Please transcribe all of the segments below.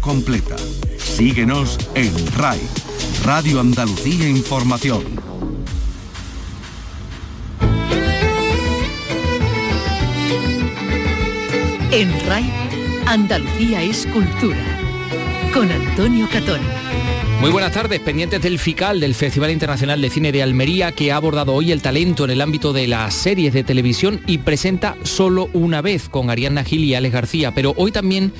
completa. Síguenos en RAI, Radio Andalucía Información. En RAI, Andalucía es cultura. Con Antonio Catón. Muy buenas tardes, pendientes del FICAL, del Festival Internacional de Cine de Almería, que ha abordado hoy el talento en el ámbito de las series de televisión y presenta solo una vez con Ariadna Gil y Alex García. Pero hoy también,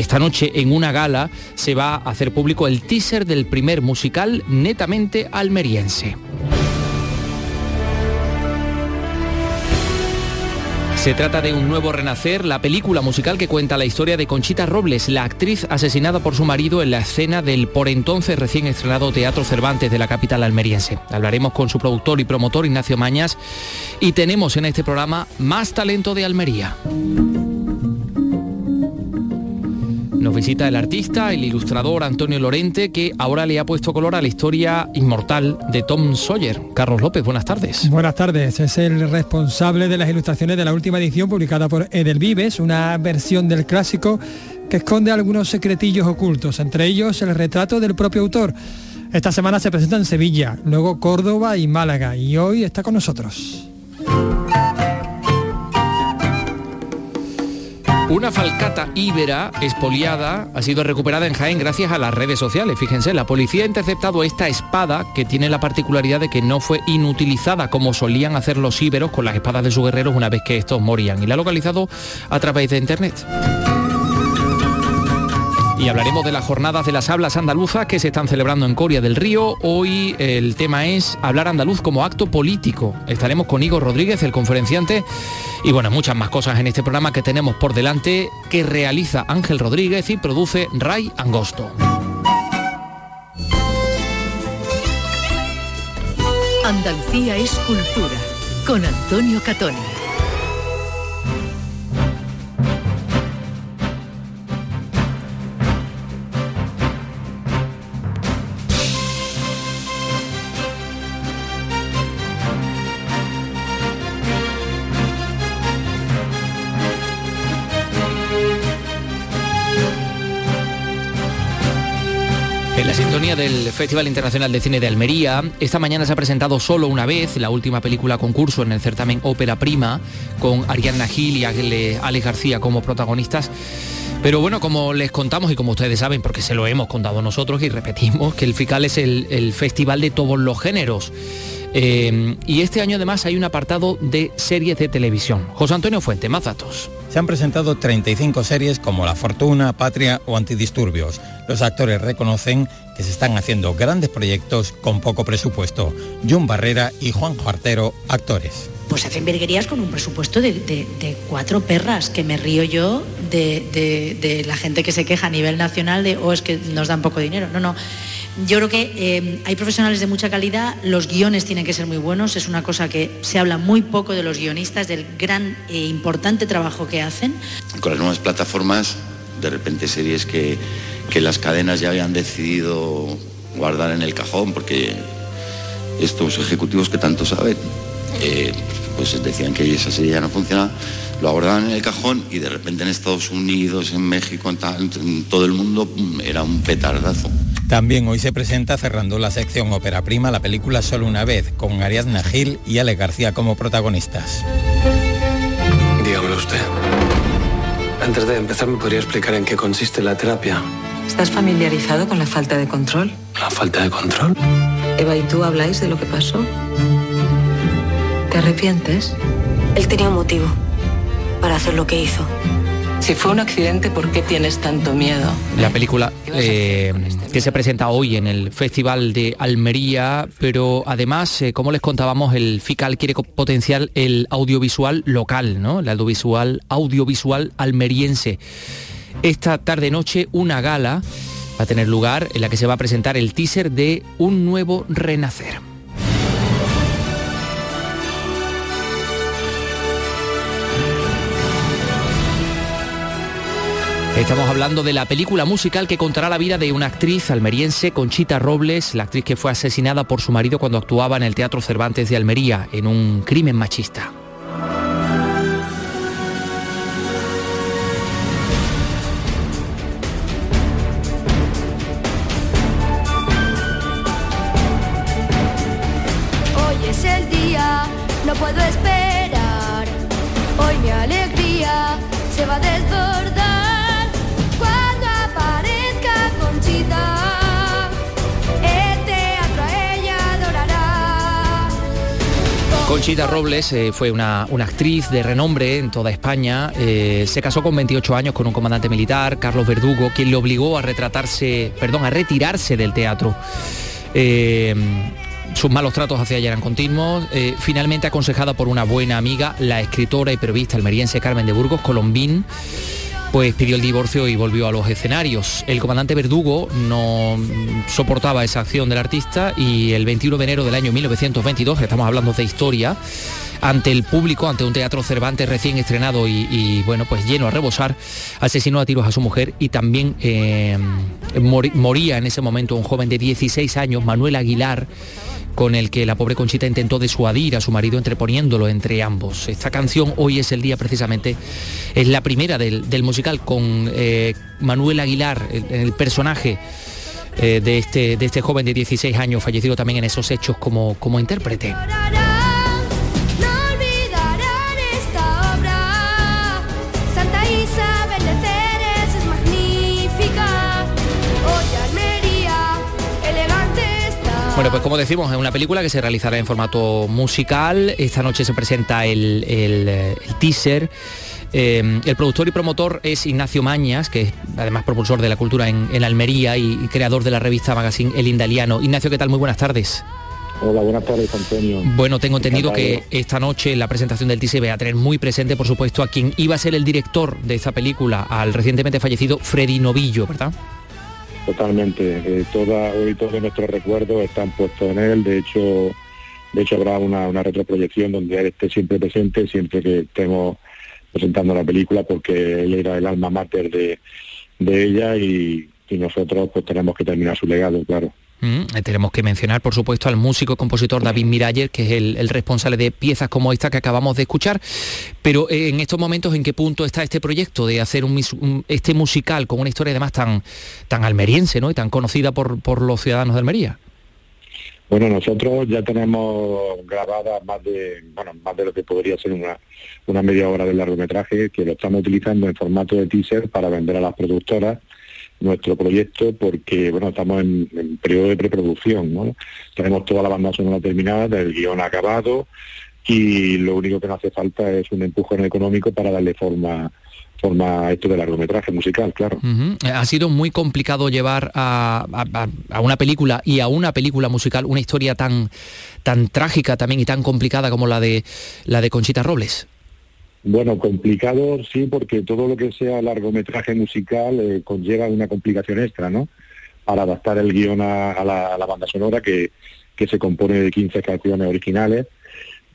esta noche, en una gala, se va a hacer público el teaser del primer musical netamente almeriense. Se trata de un nuevo renacer, la película musical que cuenta la historia de Conchita Robles, la actriz asesinada por su marido en la escena del por entonces recién estrenado Teatro Cervantes de la capital almeriense. Hablaremos con su productor y promotor Ignacio Mañas y tenemos en este programa más talento de Almería. Nos visita el artista, el ilustrador Antonio Lorente, que ahora le ha puesto color a la historia inmortal de Tom Sawyer. Carlos López, buenas tardes. Buenas tardes. Es el responsable de las ilustraciones de la última edición publicada por Edelvives, una versión del clásico que esconde algunos secretillos ocultos, entre ellos el retrato del propio autor. Esta semana se presenta en Sevilla, luego Córdoba y Málaga, y hoy está con nosotros. Una falcata íbera expoliada ha sido recuperada en Jaén gracias a las redes sociales. Fíjense, la policía ha interceptado esta espada que tiene la particularidad de que no fue inutilizada como solían hacer los íberos con las espadas de sus guerreros una vez que estos morían y la ha localizado a través de internet. Y hablaremos de las jornadas de las hablas andaluzas que se están celebrando en Coria del Río. Hoy el tema es hablar andaluz como acto político. Estaremos con Igor Rodríguez, el conferenciante, y bueno, muchas más cosas en este programa que tenemos por delante que realiza Ángel Rodríguez y produce Ray Angosto. Andalucía es cultura con Antonio Catoni. Del Festival Internacional de Cine de Almería, esta mañana se ha presentado solo una vez la última película concurso en el certamen Ópera Prima, con Ariadna Gil y Alex García como protagonistas. Pero bueno, como les contamos y como ustedes saben, porque se lo hemos contado nosotros y repetimos, que el FICAL es el festival de todos los géneros. Eh, y este año además hay un apartado de series de televisión. José Antonio Fuente, más datos. Se han presentado 35 series como La Fortuna, Patria o Antidisturbios. Los actores reconocen que se están haciendo grandes proyectos con poco presupuesto. John Barrera y Juan Juartero, actores. Pues hacen virguerías con un presupuesto de, de, de cuatro perras, que me río yo de, de, la gente que se queja a nivel nacional de, oh, es que nos dan poco dinero. No, no. Yo creo que eh, hay profesionales de mucha calidad, los guiones tienen que ser muy buenos, es una cosa que se habla muy poco de los guionistas, del gran e importante trabajo que hacen. Con las nuevas plataformas, de repente series que, que las cadenas ya habían decidido guardar en el cajón, porque estos ejecutivos que tanto saben, eh, pues decían que esa serie ya no funcionaba, lo abordaban en el cajón y de repente en Estados Unidos, en México, en, todo el mundo era un petardazo. También hoy se presenta cerrando la sección Ópera Prima la película Solo una vez, con Ariadna Gil y Ale García como protagonistas. Dígamelo usted. Antes de empezar, ¿me podría explicar en qué consiste la terapia? ¿Estás familiarizado con la falta de control? ¿La falta de control? Eva y tú habláis de lo que pasó. ¿Te arrepientes? Él tenía un motivo para hacer lo que hizo. Si fue un accidente, ¿por qué tienes tanto miedo? La película eh, que se presenta hoy en el Festival de Almería, pero además, eh, como les contábamos, el FICAL quiere potenciar el audiovisual local, ¿no? El audiovisual, audiovisual almeriense. Esta tarde-noche una gala va a tener lugar en la que se va a presentar el teaser de Un nuevo renacer. Estamos hablando de la película musical que contará la vida de una actriz almeriense, Conchita Robles, la actriz que fue asesinada por su marido cuando actuaba en el Teatro Cervantes de Almería en un crimen machista. Conchita Robles eh, fue una, actriz de renombre en toda España. Eh, se casó con 28 años con un comandante militar, Carlos Verdugo, quien le obligó a retratarse, perdón, a retirarse del teatro. Eh, sus malos tratos hacia ella eran continuos. finalmente aconsejada por una buena amiga, la escritora y periodista almeriense Carmen de Burgos, Colombín, pues pidió el divorcio y volvió a los escenarios. El comandante Verdugo no soportaba esa acción del artista y el 21 de enero del año 1922, estamos hablando de historia, ante el público, ante un teatro Cervantes recién estrenado y, bueno, pues lleno a rebosar, asesinó a tiros a su mujer y también eh, moría en ese momento un joven de 16 años, Manuel Aguilar, con el que la pobre Conchita intentó disuadir a su marido entreponiéndolo entre ambos. Esta canción hoy es el día precisamente, es la primera del, musical con eh, Manuel Aguilar, el, personaje eh, de, este, de este joven de 16 años, fallecido también en esos hechos como, como intérprete. Bueno, pues como decimos, es una película que se realizará en formato musical. Esta noche se presenta el, teaser. Eh, el productor y promotor es Ignacio Mañas, que es además propulsor de la cultura en, Almería y, creador de la revista Magazine El Indaliano. Ignacio, ¿qué tal? Muy buenas tardes. Hola, buenas tardes, Antonio. Bueno, tengo entendido que esta noche la presentación del teaser va a tener muy presente, por supuesto, a quien iba a ser el director de esta película, al recientemente fallecido Freddy Novillo, ¿verdad? Totalmente. Eh, toda, hoy todos nuestros recuerdos están puestos en él. De hecho, de hecho habrá una, una retroproyección donde él esté siempre presente, siempre que estemos presentando la película, porque él era el alma mater de, de ella y, y nosotros pues tenemos que terminar su legado, claro. Mm, eh, tenemos que mencionar, por supuesto, al músico y compositor David Mirayer, que es el, responsable de piezas como esta que acabamos de escuchar. Pero eh, en estos momentos, ¿en qué punto está este proyecto de hacer este musical con una historia además tan, tan almeriense ¿no? y tan conocida por, los ciudadanos de Almería? Bueno, nosotros ya tenemos grabada más de, bueno, más de lo que podría ser una, una media hora de largometraje, que lo estamos utilizando en formato de teaser para vender a las productoras nuestro proyecto porque bueno estamos en, periodo de preproducción ¿no? tenemos toda la banda sonora terminada del guion acabado y lo único que nos hace falta es un empujón económico para darle forma forma a esto de largometraje musical, claro. Ha sido muy complicado llevar a, a, una película y a una película musical una historia tan tan trágica también y tan complicada como la de la de Conchita Robles. Bueno, complicado sí, porque todo lo que sea largometraje musical eh, conlleva una complicación extra, ¿no? Para adaptar el guion a, la, banda sonora que, se compone de 15 canciones originales.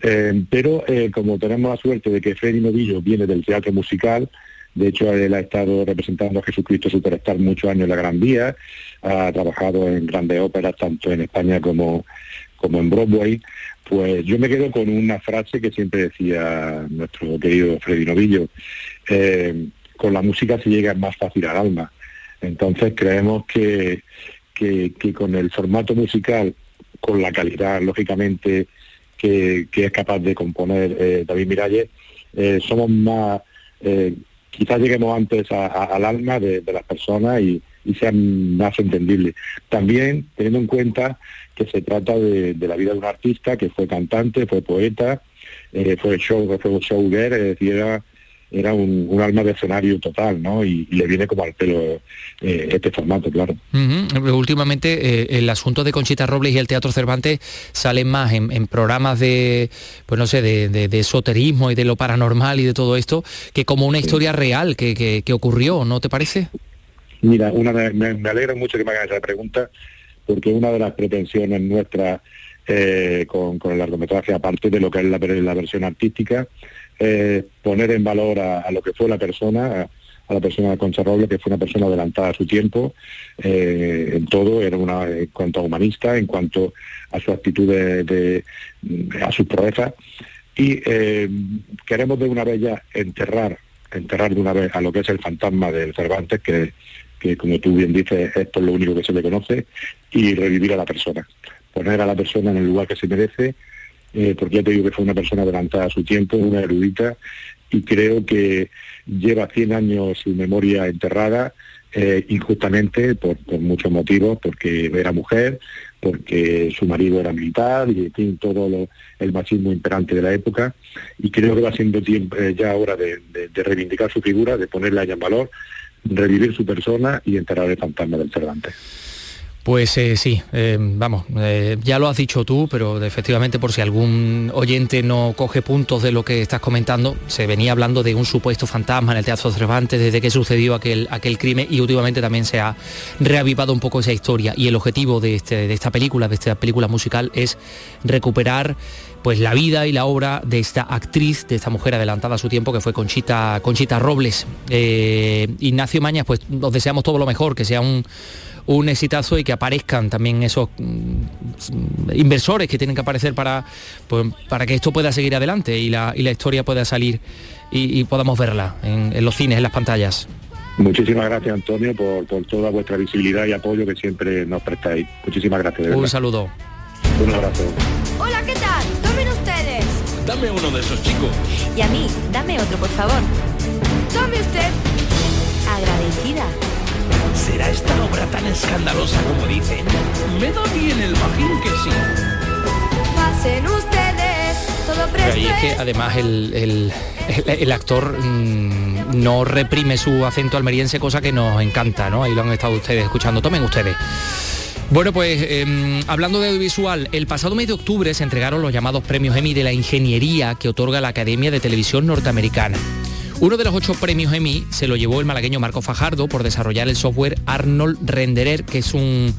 Eh, pero eh, como tenemos la suerte de que Freddy Novillo viene del teatro musical, de hecho él ha estado representando a Jesucristo Superstar muchos años en la Gran Vía, ha trabajado en grandes óperas tanto en España como, como en Broadway, pues yo me quedo con una frase que siempre decía nuestro querido Freddy Novillo, eh, con la música se llega más fácil al alma. Entonces creemos que, que, con el formato musical, con la calidad, lógicamente, que, es capaz de componer eh, David Miralles, eh, somos más, quizás lleguemos antes al alma de, las personas y, y sean más entendibles. También teniendo en cuenta que se trata de, la vida de un artista que fue cantante, fue poeta, eh, fue show, fue showger, es decir, era, un, alma de escenario total, ¿no? Y, le viene como al pelo eh, este formato, claro. Últimamente eh, el asunto de Conchita Robles y el Teatro Cervantes salen más en, programas de, pues no sé, de, esoterismo y de lo paranormal y de todo esto, que como una historia real que, ocurrió, ¿no te parece? Mira, una, me, me alegra mucho que me hagan esa pregunta porque una de las pretensiones nuestras eh, con, el largometraje, aparte de lo que es la, versión artística, es poner en valor a, lo que fue la persona, a, la persona de Concha Robles, que fue una persona adelantada a su tiempo, eh, en todo, era una, en cuanto a humanista, en cuanto a su actitud de, a sus proezas, y eh, queremos de una vez ya enterrar, enterrar de una vez a lo que es el fantasma del Cervantes, que que como tú bien dices, es lo único que se le conoce, y revivir a la persona, poner a la persona en el lugar que se merece, eh, porque ya te digo que fue una persona adelantada a su tiempo, una erudita, y creo que lleva 100 años su memoria enterrada, eh, injustamente, por, muchos motivos, porque era mujer, porque su marido era militar y en todo el machismo imperante de la época y creo que va siendo tiempo, eh, ya hora de, reivindicar su figura, de ponerla ya en valor, revivir su persona y enterrar el fantasma del Cervantes. Pues eh, sí, eh, vamos, eh, ya lo has dicho tú, pero efectivamente por si algún oyente no coge puntos de lo que estás comentando, se venía hablando de un supuesto fantasma en el Teatro Cervantes desde que sucedió aquel, aquel crimen y últimamente también se ha reavivado un poco esa historia y el objetivo de, este, de esta película, de esta película musical es recuperar pues la vida y la obra de esta actriz, de esta mujer adelantada a su tiempo, que fue Conchita, Conchita Robles. Ignacio Mañas, pues nos deseamos todo lo mejor, que sea un, un exitazo y que aparezcan también esos mm, inversores que tienen que aparecer para, pues, para que esto pueda seguir adelante y la, historia pueda salir y, podamos verla en, los cines, en las pantallas. Muchísimas gracias Antonio por, toda vuestra visibilidad y apoyo que siempre nos prestáis. Muchísimas gracias. un saludo. Un abrazo. Hola. Dame uno de esos chicos. Y a mí, dame otro, por favor. Tome usted. Agradecida. ¿Será esta obra tan escandalosa como dicen? Me da bien el bajín que sí. Pasen ustedes, todo presto. Y es que además el, actor mm, no reprime su acento almeriense, cosa que nos encanta, ¿no? Ahí lo han estado ustedes escuchando. Tomen ustedes. Bueno, pues em, hablando de audiovisual, el pasado mes de octubre se entregaron los llamados premios Emmy de la Ingeniería que otorga la Academia de Televisión Norteamericana. Uno de los ocho premios Emmy se lo llevó el malagueño Marco Fajardo por desarrollar el software Arnold Renderer, que es un,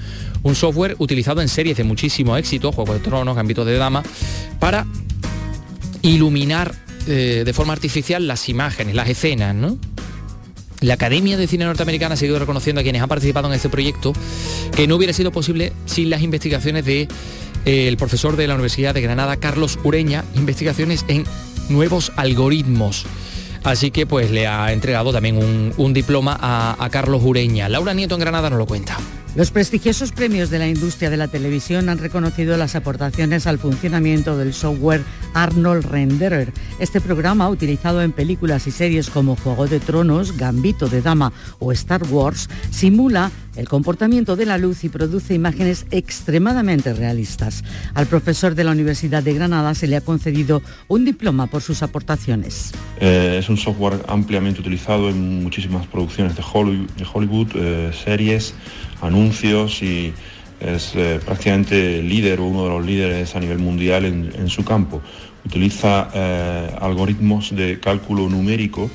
software utilizado en series de muchísimo éxito, Juego de Tronos, Gambito de Dama, para iluminar eh, de forma artificial las imágenes, las escenas, ¿no? La Academia de Cine Norteamericana ha seguido reconociendo a quienes han participado en este proyecto que no hubiera sido posible sin las investigaciones del de, eh, profesor de la Universidad de Granada, Carlos Ureña, investigaciones en nuevos algoritmos. Así que pues le ha entregado también un, diploma a, a Carlos Ureña. Laura Nieto en Granada nos lo cuenta. Los prestigiosos premios de la industria de la televisión han reconocido las aportaciones al funcionamiento del software Arnold Renderer. Este programa, utilizado en películas y series como Juego de Tronos, Gambito de Dama o Star Wars, simula el comportamiento de la luz y produce imágenes extremadamente realistas. Al profesor de la Universidad de Granada se le ha concedido un diploma por sus aportaciones. Eh, es un software ampliamente utilizado en muchísimas producciones de Hollywood, eh, series, anuncios y es eh, prácticamente líder o uno de los líderes a nivel mundial en, su campo. Utiliza eh, algoritmos de cálculo numérico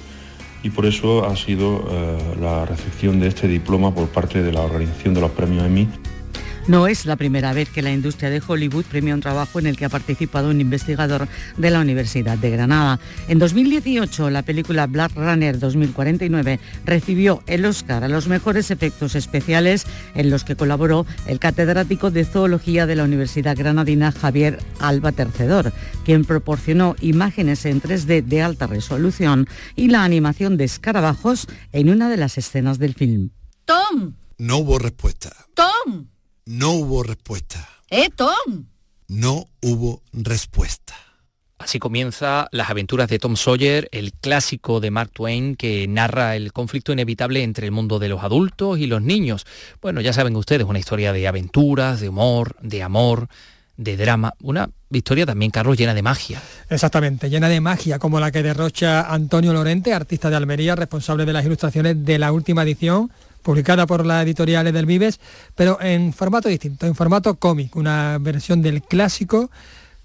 y por eso ha sido eh, la recepción de este diploma por parte de la organización de los premios Emmy no es la primera vez que la industria de Hollywood premia un trabajo en el que ha participado un investigador de la Universidad de Granada. En 2018, la película Black Runner 2049 recibió el Oscar a los mejores efectos especiales en los que colaboró el catedrático de zoología de la Universidad Granadina Javier Alba Tercedor, quien proporcionó imágenes en 3D de alta resolución y la animación de escarabajos en una de las escenas del film. Tom. No hubo respuesta. Tom. No hubo respuesta. ¡Eh, Tom! No hubo respuesta. Así comienza las aventuras de Tom Sawyer, el clásico de Mark Twain que narra el conflicto inevitable entre el mundo de los adultos y los niños. Bueno, ya saben ustedes, una historia de aventuras, de humor, de amor, de drama, una historia también, Carlos, llena de magia. Exactamente, llena de magia, como la que derrocha Antonio Lorente, artista de Almería, responsable de las ilustraciones de la última edición publicada por la editorial del Vives, pero en formato distinto, en formato cómic, una versión del clásico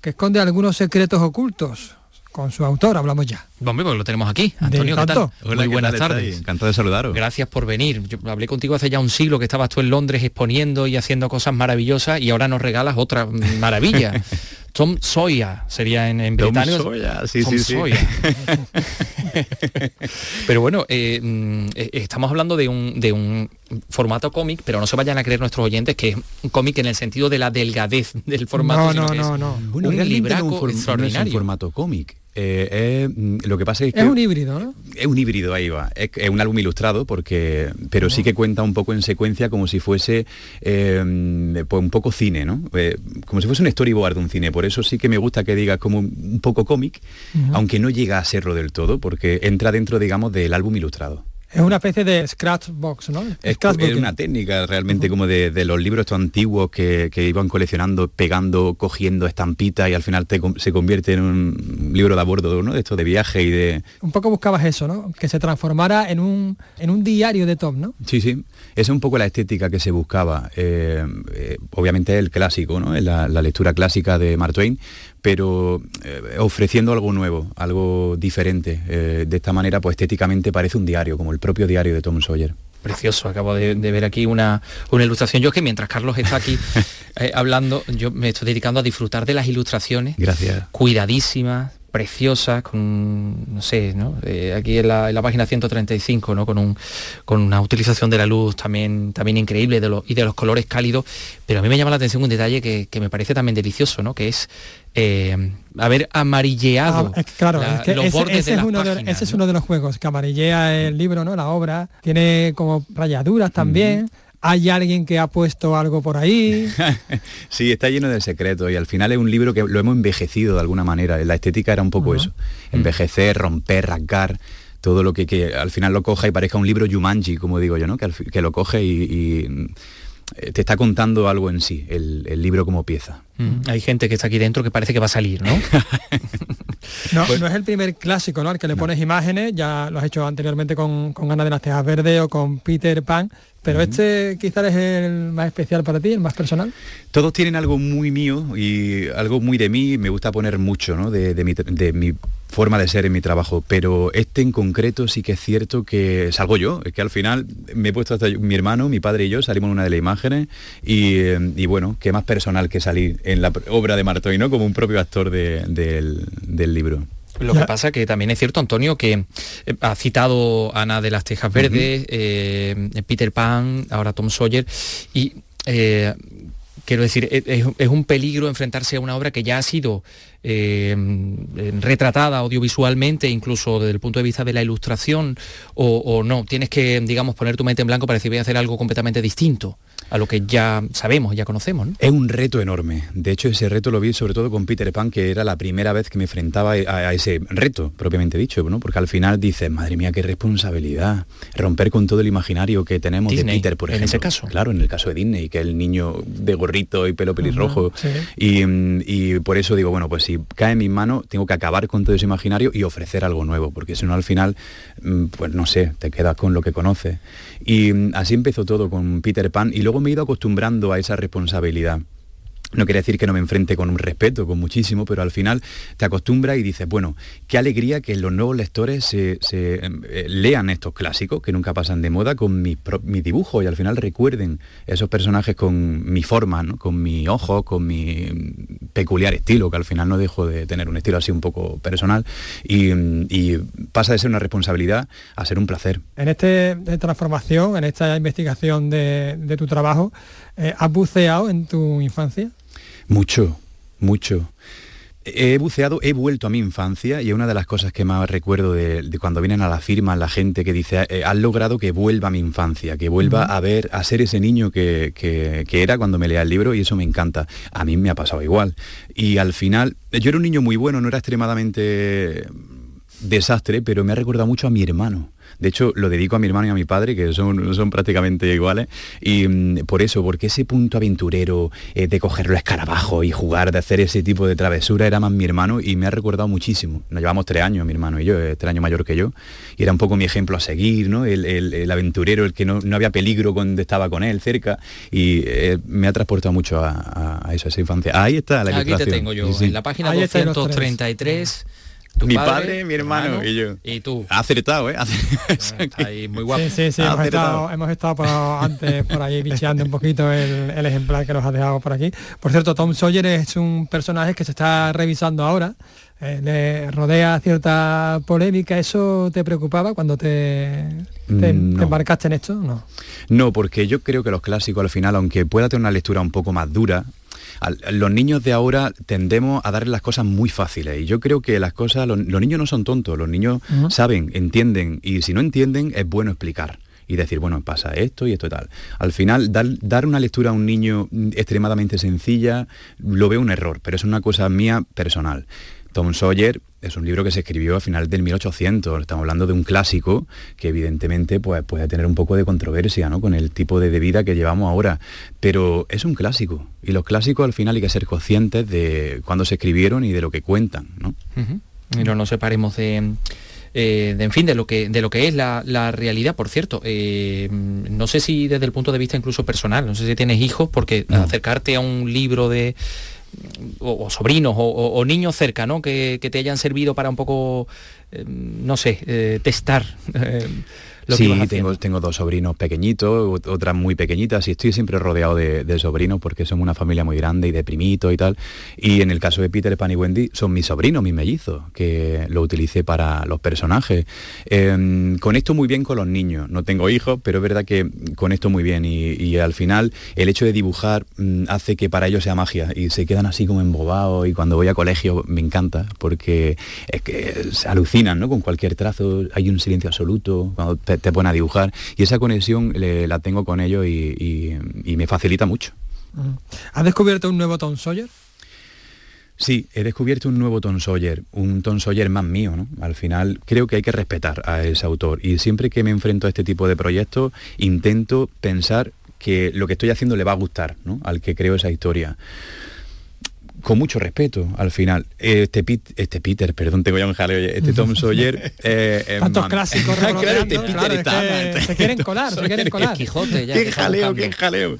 que esconde algunos secretos ocultos. Con su autor hablamos ya. Bueno, pues lo tenemos aquí. Antonio, ¿qué tal? Muy buenas tardes. Encantado de saludaros. Gracias por venir. Yo hablé contigo hace ya un siglo que estabas tú en Londres exponiendo y haciendo cosas maravillosas y ahora nos regalas otra maravilla. Tom Sawyer sería en, en británico. sí, sí, sí. pero bueno, eh, mm, eh, estamos hablando de un, de un formato cómic, pero no se vayan a creer nuestros oyentes que es un cómic en el sentido de la delgadez del formato. No, no, no, no. un libraco extraordinario. formato cómic. Eh, mm, lo que pasa es que... Es un híbrido, ¿no? Es un híbrido, ahí va. Es, un álbum ilustrado, porque, pero sí que cuenta un poco en secuencia como si fuese eh, pues un poco cine, ¿no? Eh, como si fuese un storyboard de un cine. Por eso sí que me gusta que digas como un, poco cómic, aunque no llega a serlo del todo, porque entra dentro, digamos, del álbum ilustrado. Es una especie de scratchbox, ¿no? Es, Scratchbooking. una técnica realmente como de, de los libros estos antiguos que, que iban coleccionando, pegando, cogiendo estampitas y al final te se convierte en un libro de a bordo, ¿no? De esto de viaje y de... Un poco buscabas eso, ¿no? Que se transformara en un, en un diario de Tom, ¿no? Sí, sí. Esa es un poco la estética que se buscaba. Eh, eh, obviamente el clásico, ¿no? La, la lectura clásica de Mark Twain, pero eh, ofreciendo algo nuevo, algo diferente. Eh, de esta manera, pues estéticamente parece un diario, como el propio diario de Tom Sawyer. Precioso, acabo de, de ver aquí una, una ilustración. Yo es que mientras Carlos está aquí eh, hablando, yo me estoy dedicando a disfrutar de las ilustraciones Gracias. cuidadísimas, preciosas, con, no sé, ¿no? Eh, aquí en la, en la página 135, ¿no? Con, un, con una utilización de la luz también, también increíble de los, y de los colores cálidos, pero a mí me llama la atención un detalle que, que me parece también delicioso, ¿no? Que es eh, haber amarilleado Ah, claro, la- es que los ese, bordes ese de es las uno de, ese es ¿no? uno de los juegos, que amarillea el libro, ¿no? La obra, tiene como rayaduras también. Hay alguien que ha puesto algo por ahí. Sí, está lleno de secretos y al final es un libro que lo hemos envejecido de alguna manera. La estética era un poco eso. Envejecer, romper, rasgar, todo lo que, que al final lo coja y parezca un libro Yumanji, como digo yo, ¿no? Que, al fi- que lo coge y, y, te está contando algo en sí, el, el libro como pieza. Mm, Hay gente que está aquí dentro que parece que va a salir, ¿no? No, no es el primer clásico, ¿no? Al que le pones imágenes, ya lo has hecho anteriormente con, con Ana de las Tejas Verdes o con Peter Pan, pero este quizás es el más especial para ti, el más personal. Todos tienen algo muy mío y algo muy de mí, me gusta poner mucho ¿no? de, de mi, tra- de mi forma de ser en mi trabajo, pero este en concreto sí que es cierto que salgo yo, es que al final me he puesto hasta yo- mi hermano, mi padre y yo salimos en una de las imágenes y, eh, y bueno, qué más personal que salir en la obra de Martoy, ¿no? Como un propio actor de- del, del libro. Lo que pasa que también es cierto, Antonio, que eh, ha citado Ana de las Tejas Verdes, eh, Peter Pan, ahora Tom Sawyer, y eh, quiero decir, es, es- es un peligro enfrentarse a una obra que ya ha sido eh, retratada audiovisualmente, incluso desde el punto de vista de la ilustración, o, o no, tienes que, digamos, poner tu mente en blanco para decir voy a hacer algo completamente distinto a lo que ya sabemos, ya conocemos. ¿no? Es un reto enorme. De hecho, ese reto lo vi sobre todo con Peter Pan, que era la primera vez que me enfrentaba a, ese reto, propiamente dicho, ¿no? Porque al final dices, madre mía, qué responsabilidad. Romper con todo el imaginario que tenemos Disney, de Peter, por en ejemplo. ese caso. Claro, en el caso de Disney, que es el niño de gorrito y pelo pelirrojo. sí. Y, mm, y por eso digo, bueno, pues si cae en mis manos, tengo que acabar con todo ese imaginario y ofrecer algo nuevo, porque si no al final, mm, pues no sé, te quedas con lo que conoces. Y mm, así empezó todo con Peter Pan y luego me he ido acostumbrando a esa responsabilidad. No quiere decir que no me enfrente con un respeto, con muchísimo, pero al final te acostumbras y dices, bueno, qué alegría que los nuevos lectores se, eh, lean estos clásicos que nunca pasan de moda con mi, pro- mi dibujo y al final recuerden esos personajes con mi forma, ¿no? con mi ojo, con mi peculiar estilo, que al final no dejo de tener un estilo así un poco personal y, pasa de ser una responsabilidad a ser un placer. En esta transformación, en esta investigación de tu trabajo, eh, ¿has buceado en tu infancia? Mucho, mucho. He buceado, he vuelto a mi infancia y es una de las cosas que más recuerdo de, de cuando vienen a la firma la gente que dice, eh, has logrado que vuelva a mi infancia, que vuelva a ver, a ser ese niño que, que- que era cuando me leía el libro y eso me encanta. A mí me ha pasado igual. Y al final, yo era un niño muy bueno, no era extremadamente desastre, pero me ha recordado mucho a mi hermano. De hecho, lo dedico a mi hermano y a mi padre, que son, son prácticamente iguales. Y mm, por eso, porque ese punto aventurero eh, de coger los escarabajos y jugar, de hacer ese tipo de travesura, era más mi hermano y me ha recordado muchísimo. Nos llevamos tres años, mi hermano y yo, es tres años mayor que yo. Y era un poco mi ejemplo a seguir, ¿no? El, el- el aventurero, el que no, no había peligro cuando estaba con él cerca. Y eh, me ha transportado mucho a, a- a eso, a esa infancia. Ahí está la Aquí te tengo yo, Sí, sí. en la página Ahí están los tres. 233. Tu Mi padre, mi hermano y yo. Y tú. Ha acertado, ¿eh? Ahí, muy guapo. Sí, sí, sí, hemos estado, hemos estado por- antes por ahí bicheando un poquito el, el ejemplar que nos has dejado por aquí. Por cierto, Tom Sawyer es un personaje que se está revisando ahora. eh, le rodea cierta polémica. ¿Eso te preocupaba cuando te, te, Mm, no. te embarcaste en esto? No. No, porque yo creo que los clásicos al final, aunque pueda tener una lectura un poco más dura, al- los niños de ahora tendemos a darles las cosas muy fáciles. Y yo creo que las cosas, los, los niños no son tontos, los niños saben, entienden, y si no entienden, es bueno explicar. Y decir, bueno, pasa esto y esto y tal. Al final, dar, dar una lectura a un niño extremadamente sencilla, lo veo un error, pero es una cosa mía personal. Tom Sawyer es un libro que se escribió a finales del 1800. Estamos hablando de un clásico que evidentemente pues, puede tener un poco de controversia ¿no? con el tipo de, vida que llevamos ahora. Pero es un clásico. Y los clásicos al final hay que ser conscientes de cuándo se escribieron y de lo que cuentan. ¿no? Y no nos separemos de... Eh, de, en fin, de lo que, de lo que es la, realidad, por cierto. Eh, no sé si desde el punto de vista incluso personal, no sé si tienes hijos, porque acercarte a un libro de, o, sobrinos o, niños cerca, ¿no? Que, te hayan servido para un poco, eh, no sé, eh, testar. Eh, sí, tengo, tengo dos sobrinos pequeñitos, otras muy pequeñitas, y estoy siempre rodeado de, sobrinos porque somos una familia muy grande y de primitos y tal. Y en el caso de Peter Pan y Wendy, son mis sobrinos, mis mellizos, que lo utilicé para los personajes. Eh, conecto muy bien con los niños, no tengo hijos, pero es verdad que conecto muy bien y, al final el hecho de dibujar mm, hace que para ellos sea magia y se quedan así como embobados y cuando voy a colegio me encanta porque es que se alucinan ¿no? con cualquier trazo, hay un silencio absoluto, cuando te, pone a dibujar y esa conexión la tengo con ellos y, me facilita mucho. ¿Has descubierto un nuevo Tom Sawyer? Sí, he descubierto un nuevo Tom Sawyer, un Tom Sawyer más mío, ¿no? Al final creo que hay que respetar a ese autor y siempre que me enfrento a este tipo de proyectos intento pensar que lo que estoy haciendo le va a gustar, ¿no? Al que creo esa historia con mucho respeto al final. Este, este Peter, perdón, tengo ya un jaleo, este Tom Sawyer... Eh, Tantos clásicos claro, este Peter se quieren colar, se quieren colar. Quijote, ya, qué jaleo, qué jaleo.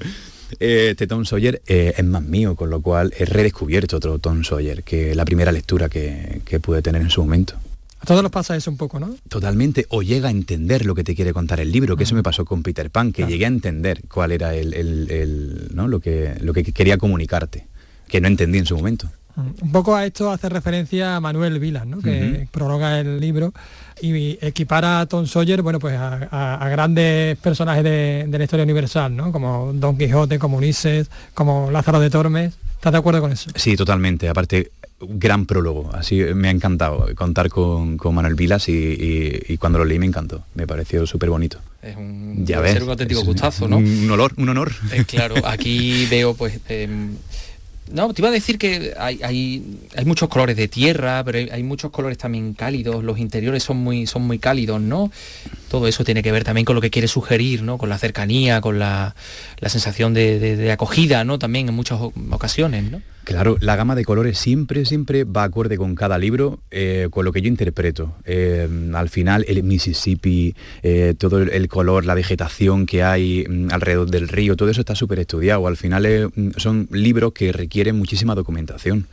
Eh, este Tom Sawyer eh, es más mío, con lo cual he redescubierto otro Tom Sawyer que la primera lectura que, que pude tener en su momento. A todos nos pasa eso un poco, ¿no? Totalmente, o llega a entender lo que te quiere contar el libro, que eso me pasó con Peter Pan, que llegué a entender cuál era el, el, ¿no? lo, que, lo que quería comunicarte que no entendí en su momento. Mm, un poco a esto hace referencia a Manuel Vilas, ¿no? que prologa el libro y equipara a Tom Sawyer bueno, pues a, grandes personajes de, la historia universal, ¿no? como Don Quijote, como Ulises, como Lázaro de Tormes. ¿Estás de acuerdo con eso? Sí, totalmente. Aparte, gran prólogo. Así me ha encantado contar con, Manuel Vilas y, cuando lo leí me encantó. Me pareció súper bonito. Es un, ya ves, un auténtico gustazo, ¿no? Un, honor, un honor. Eh, claro, aquí veo pues em, no, te iba a decir que hay, hay, muchos colores de tierra, pero hay, muchos colores también cálidos, los interiores son muy, son muy cálidos, ¿no? Todo eso tiene que ver también con lo que quiere sugerir, ¿no? Con la cercanía, con la, sensación de, acogida, ¿no? También en muchas ocasiones, ¿no? Claro, la gama de colores siempre, siempre va acorde con cada libro, eh, con lo que yo interpreto. Eh, al final, el Mississippi, eh, todo el, color, la vegetación que hay mm, alrededor del río, todo eso está súper estudiado. Al final mm, son libros que requieren muchísima documentación.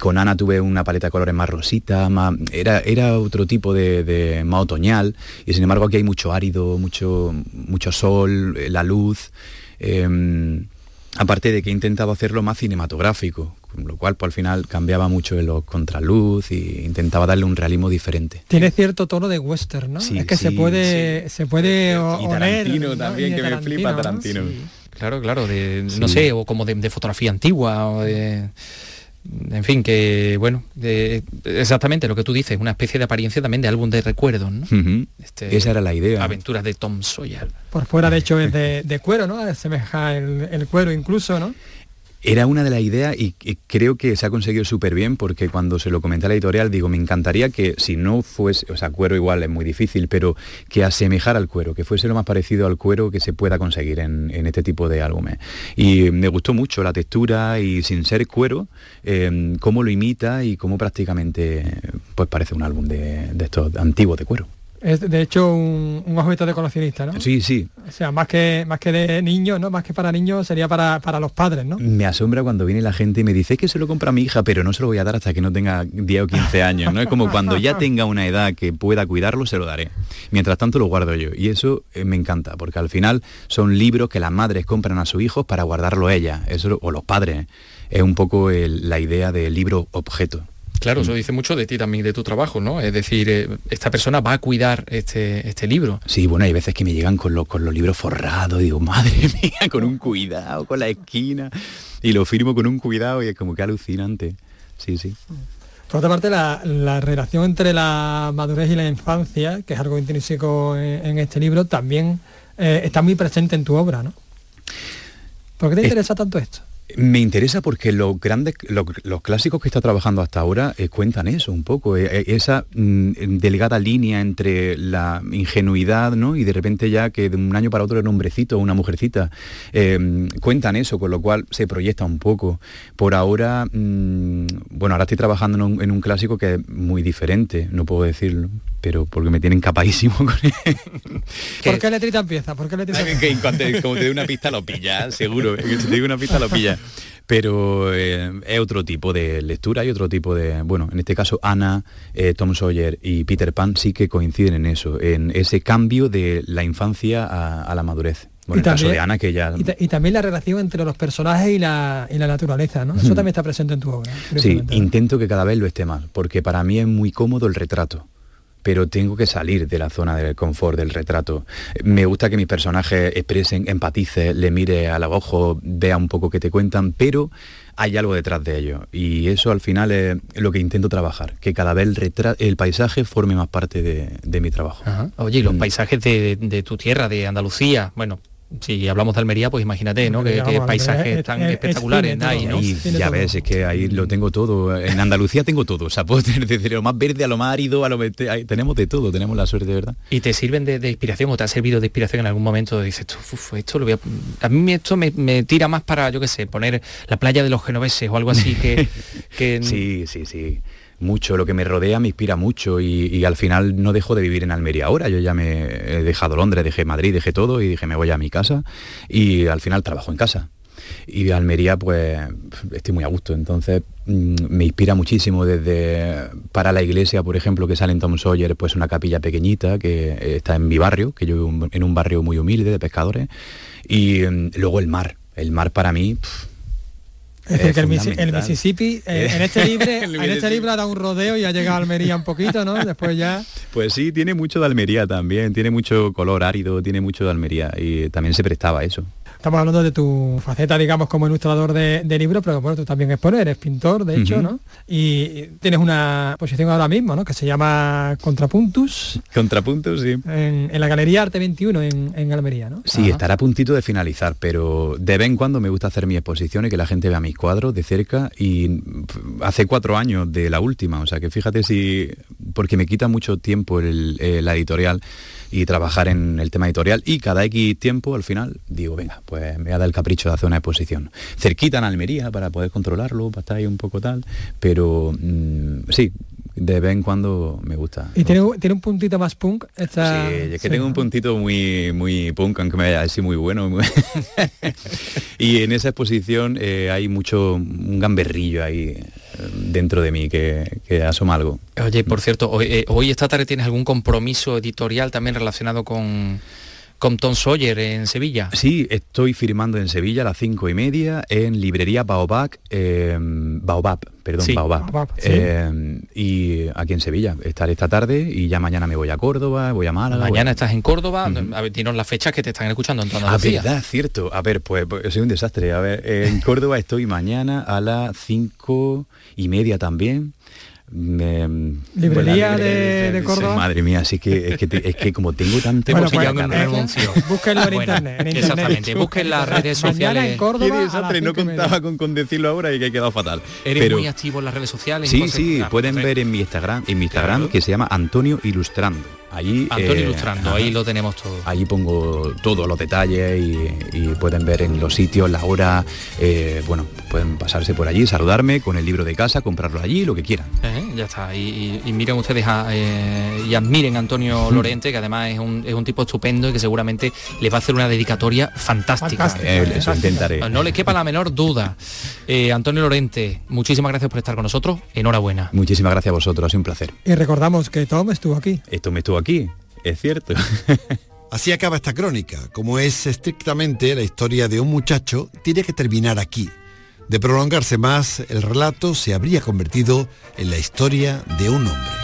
Con Ana tuve una paleta de colores más rosita, más, era, era otro tipo de, más otoñal, y sin embargo aquí hay mucho árido, mucho, mucho sol, la luz. Aparte de que he intentado hacerlo más cinematográfico, con lo cual pues, al final cambiaba mucho en los contraluz y intentaba darle un realismo diferente. Tiene cierto tono de western, ¿no? es que se puede se puede y Tarantino también que me flipa Tarantino. Claro, claro, de, no sé, o como de, de fotografía antigua o de en fin, que bueno, exactamente lo que tú dices, una especie de apariencia también de álbum de recuerdos, ¿no? Este, Esa era la idea. Aventuras de Tom Sawyer. Por fuera, de hecho, es de, cuero, ¿no? Asemeja el, el cuero incluso, ¿no? Era una de las ideas y, creo que se ha conseguido súper bien porque cuando se lo comenté a la editorial digo, me encantaría que si no fuese, o sea, cuero igual es muy difícil, pero que asemejara al cuero, que fuese lo más parecido al cuero que se pueda conseguir en, este tipo de álbumes. Y me gustó mucho la textura y sin ser cuero, eh, cómo lo imita y cómo prácticamente pues parece un álbum de, de estos antiguos de cuero es de hecho un, objeto de coleccionista, ¿no? Sí, sí. O sea, más que, más que de niños, ¿no? Más que para niños sería para, los padres, ¿no? Me asombra cuando viene la gente y me dice que se lo compra mi hija, pero no se lo voy a dar hasta que no tenga 10 o 15 años, ¿no? Es como cuando ya tenga una edad que pueda cuidarlo, se lo daré. Mientras tanto lo guardo yo. Y eso eh, me encanta, porque al final son libros que las madres compran a sus hijos para guardarlo ellas, eso, o los padres. Es un poco la idea del libro objeto. Claro, eso mm. dice mucho de ti también, de tu trabajo, ¿no? Es decir, eh, esta persona va a cuidar este, este libro. Sí, bueno, hay veces que me llegan con, los, con los libros forrados y digo, madre mía, con un cuidado, con la esquina. Y lo firmo con un cuidado y es como que alucinante. Sí, sí. Por otra parte, la, relación entre la madurez y la infancia, que es algo intrínseco en, este libro, también eh, está muy presente en tu obra, ¿no? ¿Por qué te interesa tanto esto? Me interesa porque los grandes, los, clásicos que está trabajando hasta ahora eh, cuentan eso un poco, eh, eh, esa mm, delgada línea entre la ingenuidad, ¿no? Y de repente ya que de un año para otro era un hombrecito o una mujercita, cuentan eso, con lo cual se proyecta un poco. Por ahora, mm, bueno, ahora estoy trabajando en un, en un clásico que es muy diferente, no puedo decirlo, pero porque me tienen capadísimo con él. ¿Por qué letrita empieza? ¿Por qué letrita que cuanto- como te doy una pista lo pilla, seguro. que Si te digo una pista lo pilla. Pero eh, es otro tipo de lectura y otro tipo de... Bueno, en este caso Ana, eh, Tom Sawyer y Peter Pan sí que coinciden en eso, en ese cambio de la infancia a, a la madurez. Bueno, Y el caso también- de Ana que ya... Y, ta- y también la relación entre los personajes y la, y la naturaleza, ¿no? Eso también está presente en tu obra. Sí, intento que cada vez lo esté más, porque para mí es muy cómodo el retrato, pero tengo que salir de la zona del confort del retrato. Me gusta que mis personajes expresen, empatice, le mire a los ojos, vea un poco qué te cuentan, pero hay algo detrás de ello. Y eso al final es lo que intento trabajar, que cada vez el, el paisaje forme más parte de, de mi trabajo. Oye, y los paisajes de, de tu tierra, de Andalucía, bueno, si hablamos de Almería, pues imagínate, ¿no? Que, paisajes es- tan es- es espectaculares hay, ¿no? Y ya ves, es que ahí lo tengo todo. En Andalucía tengo todo. O sea, puedo tener desde lo más verde a lo más árido, a lo mete- ahí tenemos de todo, tenemos la suerte, de verdad. ¿Y te sirven de, de inspiración o te ha servido de inspiración en algún momento? Dices, tú, uf, esto lo voy a... A mí esto me, me tira más para, yo qué sé, poner la playa de los genoveses o algo así que... que Sí, sí, sí. Mucho, lo que me rodea me inspira mucho y, al final no dejo de vivir en Almería ahora. Yo ya me he dejado Londres, dejé Madrid, dejé todo y dije me voy a mi casa y al final trabajo en casa. Y Almería pues estoy muy a gusto, entonces mm, me inspira muchísimo desde para la iglesia, por ejemplo, que sale en Tom Sawyer, pues una capilla pequeñita que está en mi barrio, que yo vivo en un barrio muy humilde de pescadores, y mm, luego el mar. El mar para mí Es decir, es que el, Misi- el. Mississippi eh, en este libre, El en este libro ha dado un rodeo y ha llegado a Almería un poquito, ¿no? Después ya. Pues sí, tiene mucho de Almería también, tiene mucho color árido, tiene mucho de Almería y también se prestaba a eso. Estamos hablando de tu faceta, digamos, como ilustrador de, de libros, pero bueno, tú también expones, eres pintor, de hecho. ¿no? Y tienes una posición ahora mismo, ¿no? Que se llama Contrapuntus Contrapuntos, sí. en, en la Galería Arte 21 en, en Almería, ¿no? Sí, estará a puntito de finalizar, pero de vez en cuando me gusta hacer mis exposiciones, que la gente vea mis cuadros de cerca y hace cuatro años de la última, o sea que fíjate si, porque me quita mucho tiempo el- eh, la editorial y trabajar en el tema editorial y cada X tiempo al final digo, venga, pues me ha dado el capricho de hacer una exposición. Cerquita en Almería para poder controlarlo, para estar ahí un poco tal, pero mm, sí, de vez en cuando me gusta. Y tiene, un- tiene un puntito más punk. Esta, Sí, es que sí, tengo un puntito muy muy punk, aunque me haya así muy bueno. muy- y en esa exposición eh, hay mucho, un gamberrillo ahí dentro de mí que, que asoma algo. Oye, por cierto, hoy, eh, hoy esta tarde tienes algún compromiso editorial también relacionado con, con Tom Sawyer en Sevilla. Sí, estoy firmando en Sevilla a las cinco y media en librería Baobab, eh, Baobab, perdón, Sí. Baobab. Baobab, sí. Eh, y aquí en Sevilla. Estaré esta tarde y ya mañana me voy a Córdoba, voy a Málaga. a- Mañana estás en Córdoba, a ver, dinos las fechas que te están escuchando en toda Ah, verdad, cierto. A ver, pues, pues, soy un desastre. A ver, en Córdoba estoy mañana a las cinco y media también. Librería de- Córdoba. Madre mía, así que es que, te- es que como tengo tanto Bueno, pues, en la eh, búsquenlo en Bueno, internet. En internet. exactamente, busquen las redes sociales. en Córdoba. Desastre, no contaba con, con decirlo ahora y que he quedado fatal. Eres Pero- muy activo en las redes sociales. Sí, sí, claro, pueden ver en mi Instagram, en mi Instagram que se llama Antonio Ilustrando. Allí, Antonio eh, Ilustrando, ajá. ahí lo tenemos todo. Allí pongo todos los detalles y, y pueden ver en los sitios, la hora, eh, bueno, pueden pasarse por allí, saludarme con el libro de casa, comprarlo allí, lo que quieran. Eh, ya está. Y, y- y miren ustedes a, eh, y admiren a Antonio. Lorente, que además es un, es un tipo estupendo y que seguramente les va a hacer una dedicatoria fantástica. Fantástica, Eh, eso fantástica. intentaré. No le quepa la menor duda. Eh, Antonio Lorente, muchísimas gracias por estar con nosotros. Enhorabuena. Muchísimas gracias a vosotros, ha sido un placer. Y recordamos que Tom estuvo aquí. Esto me estuvo aquí, es cierto. Así acaba esta crónica. Como es estrictamente la historia de un muchacho, tiene que terminar aquí. De prolongarse más, el relato se habría convertido en la historia de un hombre.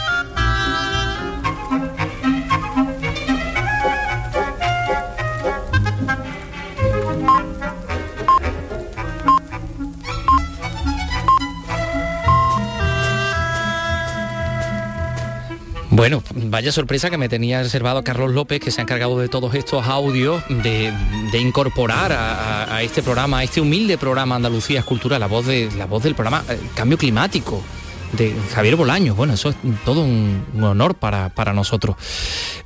Bueno, vaya sorpresa que me tenía reservado Carlos López, que se ha encargado de todos estos audios, de, incorporar a, este programa, a este humilde programa Andalucía Escultura, la voz, de, la voz del programa eh, Cambio Climático de Javier Bolaño. Bueno, eso es todo un, honor para, nosotros.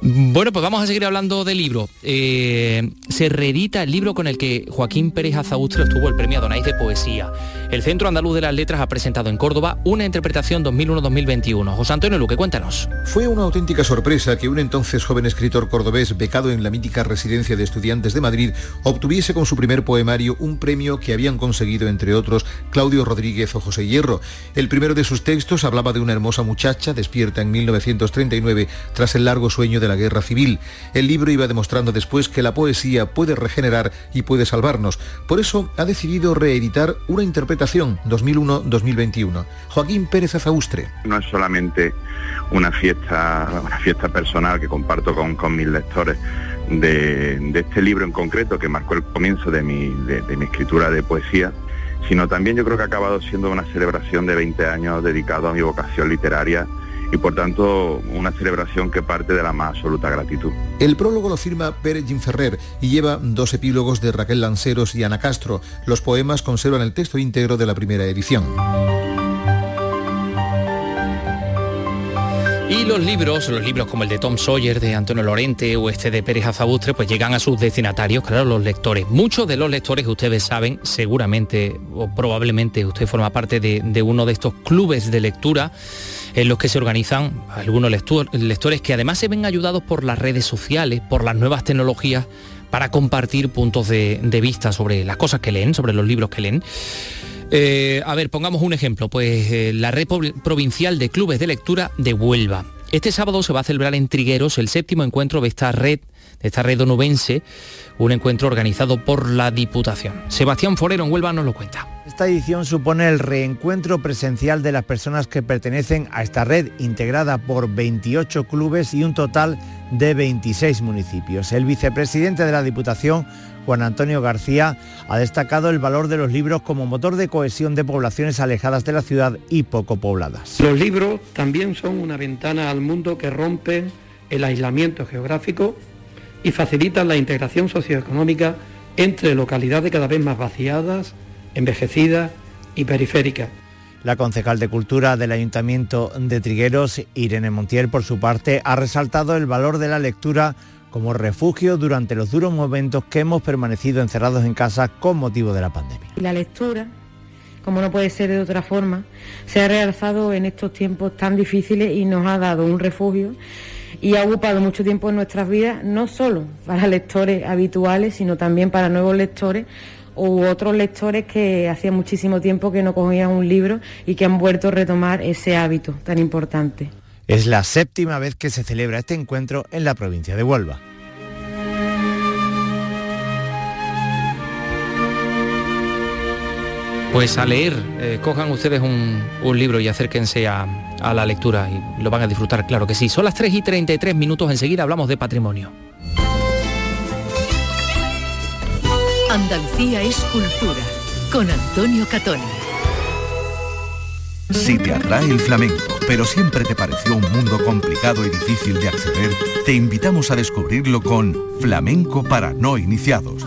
Bueno, pues vamos a seguir hablando del libro. Eh, se reedita el libro con el que Joaquín Pérez Azaustre obtuvo el premio Adonais de Poesía. El Centro Andaluz de las Letras ha presentado en Córdoba una interpretación 2001-2021. José Antonio Luque, cuéntanos. Fue una auténtica sorpresa que un entonces joven escritor cordobés becado en la mítica residencia de estudiantes de Madrid obtuviese con su primer poemario un premio que habían conseguido, entre otros, Claudio Rodríguez o José Hierro. El primero de sus textos hablaba de una hermosa muchacha despierta en 1939 tras el largo sueño de la guerra civil. El libro iba demostrando después que la poesía puede regenerar y puede salvarnos. Por eso ha decidido reeditar una interpretación 2001-2021. Joaquín Pérez Azaustre. No es solamente una fiesta, una fiesta personal que comparto con, mis lectores, de, este libro en concreto que marcó el comienzo de mi, de mi escritura de poesía, sino también yo creo que ha acabado siendo una celebración de 20 años dedicado a mi vocación literaria y por tanto una celebración que parte de la más absoluta gratitud. El prólogo lo firma Pérez Ferrer y lleva dos epílogos de Raquel Lanceros y Ana Castro. Los poemas conservan el texto íntegro de la primera edición. Y los libros, los libros como el de Tom Sawyer, de Antonio Lorente o este de Pérez Azabustre, pues llegan a sus destinatarios, claro, los lectores. Muchos de los lectores ustedes saben, seguramente o probablemente usted forma parte de, uno de estos clubes de lectura en los que se organizan algunos lectores que además se ven ayudados por las redes sociales, por las nuevas tecnologías, para compartir puntos de, vista sobre las cosas que leen, sobre los libros que leen. Eh, a ver, pongamos un ejemplo, pues eh, la red provincial de clubes de lectura de Huelva. Este sábado se va a celebrar en Trigueros el séptimo encuentro de esta red, de esta red onubense, un encuentro organizado por la Diputación. Sebastián Forero en Huelva nos lo cuenta. Esta edición supone el reencuentro presencial de las personas que pertenecen a esta red, integrada por 28 clubes y un total de 26 municipios. El vicepresidente de la Diputación, Juan Antonio García ha destacado el valor de los libros como motor de cohesión de poblaciones alejadas de la ciudad y poco pobladas. Los libros también son una ventana al mundo que rompen el aislamiento geográfico y facilitan la integración socioeconómica entre localidades cada vez más vaciadas, envejecidas y periféricas. La concejal de Cultura del Ayuntamiento de Trigueros, Irene Montiel, por su parte, ha resaltado el valor de la lectura como refugio durante los duros momentos que hemos permanecido encerrados en casa con motivo de la pandemia. La lectura, como no puede ser de otra forma, se ha realzado en estos tiempos tan difíciles y nos ha dado un refugio y ha ocupado mucho tiempo en nuestras vidas, no solo para lectores habituales, sino también para nuevos lectores u otros lectores que hacía muchísimo tiempo que no cogían un libro y que han vuelto a retomar ese hábito tan importante. Es la séptima vez que se celebra este encuentro en la provincia de Huelva. Pues a leer, eh, cojan ustedes un, libro y acérquense a, a, la lectura y lo van a disfrutar, claro que sí. Son las 3 y 33 minutos, enseguida hablamos de patrimonio. Andalucía es cultura, con Antonio Catoni. Si te atrae el flamenco, pero siempre te pareció un mundo complicado y difícil de acceder, te invitamos a descubrirlo con Flamenco para no iniciados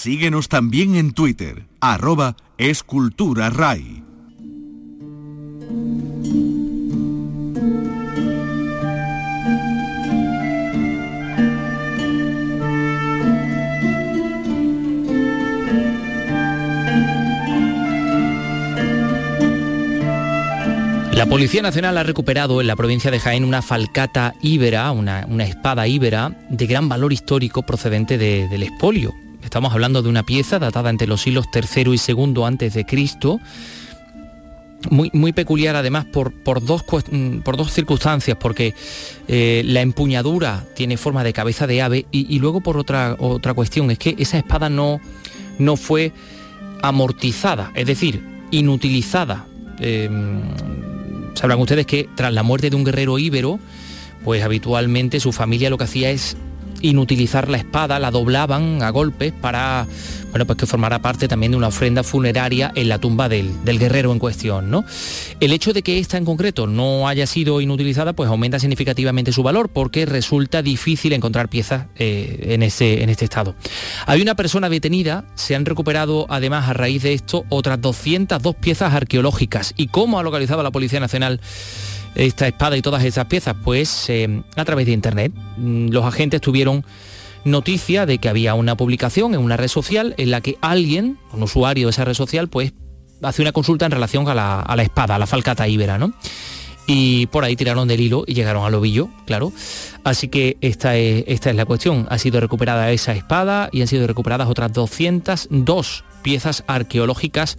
Síguenos también en Twitter, arroba esculturaray. La Policía Nacional ha recuperado en la provincia de Jaén una falcata íbera, una, espada íbera de gran valor histórico procedente del espolio Estamos hablando de una pieza datada entre los siglos III y II antes de Cristo muy, muy peculiar además por, por, dos, mm, por dos circunstancias, porque eh, la empuñadura tiene forma de cabeza de ave y, luego por otra, otra cuestión, es que esa espada no, no fue amortizada, es decir, inutilizada. Em, sabrán ustedes que tras la muerte de un guerrero íbero, pues habitualmente su familia lo que hacía es inutilizar la espada, la doblaban a golpes para, bueno, pues que formara parte también de una ofrenda funeraria en la tumba del, guerrero en cuestión, ¿no? El hecho de que esta en concreto no haya sido inutilizada, pues aumenta significativamente su valor porque resulta difícil encontrar piezas eh, en, ese, en este estado. Hay una persona detenida, se han recuperado además a raíz de esto otras 202 piezas arqueológicas. ¿Y cómo ha localizado la Policía Nacional? Esta espada y todas esas piezas? Pues eh, a través de Internet. Mm, los agentes tuvieron noticia de que había una publicación en una red social en la que alguien, un usuario de esa red social, pues hace una consulta en relación a la, espada, a la falcata íbera, ¿no? Y por ahí tiraron del hilo y llegaron al ovillo, claro. Así que esta es, esta es la cuestión. Ha sido recuperada esa espada y han sido recuperadas otras 202 piezas arqueológicas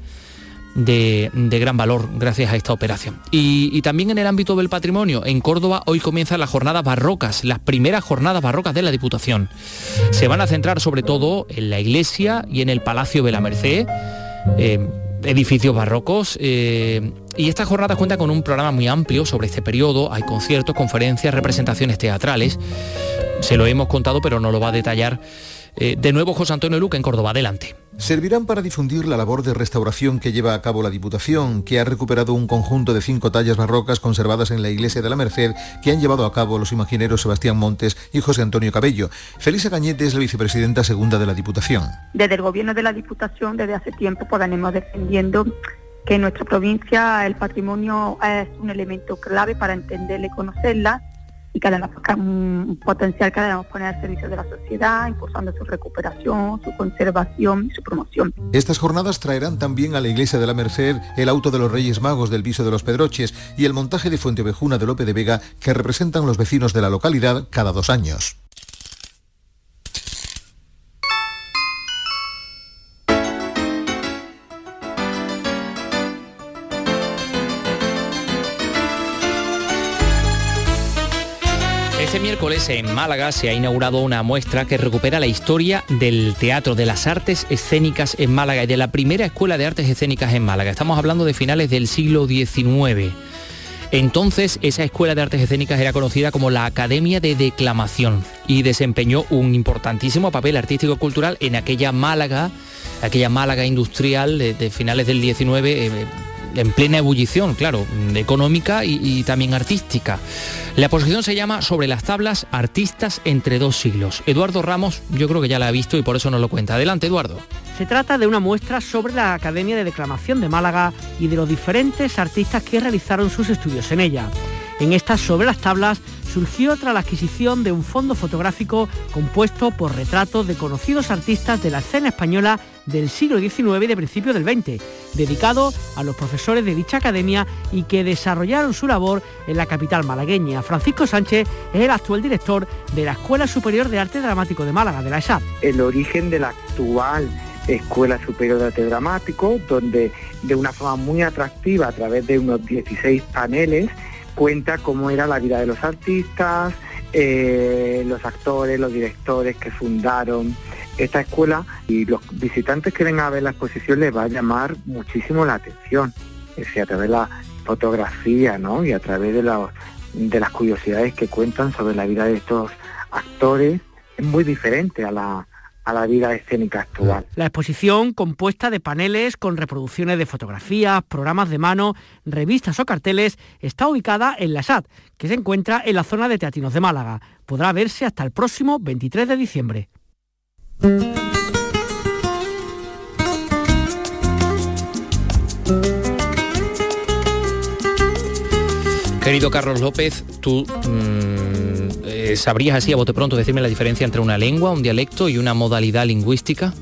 de, gran valor gracias a esta operación. Y, también en el ámbito del patrimonio, en Córdoba hoy comienzan las jornadas barrocas, las primeras jornadas barrocas de la Diputación. Se van a centrar sobre todo en la iglesia y en el Palacio de la Merced. Eh, edificios barrocos eh, y estas jornadas cuentan con un programa muy amplio sobre este periodo. Hay conciertos, conferencias, representaciones teatrales. Se lo hemos contado, pero no lo va a detallar eh, de nuevo José Antonio Luque en Córdoba. Adelante servirán para difundir la labor de restauración que lleva a cabo la Diputación, que ha recuperado un conjunto de cinco tallas barrocas conservadas en la Iglesia de la Merced que han llevado a cabo los imagineros Sebastián Montes y José Antonio Cabello. Felisa Cañete es la vicepresidenta segunda de la Diputación. Desde el gobierno de la Diputación, desde hace tiempo, pues venimos defendiendo que en nuestra provincia el patrimonio es un elemento clave para entenderla y conocerla y que además un potencial que debemos poner al servicio de la sociedad, impulsando su recuperación, su conservación y su promoción. Estas jornadas traerán también a la Iglesia de la Merced el auto de los Reyes Magos del Viso de los Pedroches y el montaje de Fuentevejuna de Lope de Vega que representan los vecinos de la localidad cada dos años. En Málaga se ha inaugurado una muestra que recupera la historia del teatro, de las artes escénicas en Málaga y de la primera escuela de artes escénicas en Málaga. Estamos hablando de finales del siglo XIX. Entonces esa escuela de artes escénicas era conocida como la Academia de Declamación y desempeñó un importantísimo papel artístico-cultural en aquella Málaga, aquella Málaga industrial de, finales del XIX en plena ebullición, claro, económica y, también artística. La exposición se llama Sobre las tablas, artistas entre dos siglos. Eduardo Ramos, yo creo que ya la ha visto y por eso nos lo cuenta. Adelante, Eduardo. Se trata de una muestra sobre la Academia de Declamación de Málaga y de los diferentes artistas que realizaron sus estudios en ella. En estas sobre las tablas surgió tras la adquisición de un fondo fotográfico compuesto por retratos de conocidos artistas de la escena española del siglo XIX y de principios del XX, dedicado a los profesores de dicha academia y que desarrollaron su labor en la capital malagueña. Francisco Sánchez es el actual director de la Escuela Superior de Arte Dramático de Málaga, de la ESAD. El origen de la actual Escuela Superior de Arte Dramático, donde de una forma muy atractiva, a través de unos 16 paneles, cuenta cómo era la vida de los artistas, eh, los actores, los directores que fundaron esta escuela y los visitantes que vengan a ver la exposición les va a llamar muchísimo la atención, es decir, a través de la fotografía ¿no? y a través de, de las curiosidades que cuentan sobre la vida de estos actores, es muy diferente a la, a la vida escénica actual. La exposición, compuesta de paneles con reproducciones de fotografías, programas de mano, revistas o carteles, está ubicada en la SAT, que se encuentra en la zona de Teatinos de Málaga. Podrá verse hasta el próximo 23 de diciembre. Querido Carlos López, tú mm, eh, sabrías así a bote pronto decirme la diferencia entre una lengua, un dialecto y una modalidad lingüística.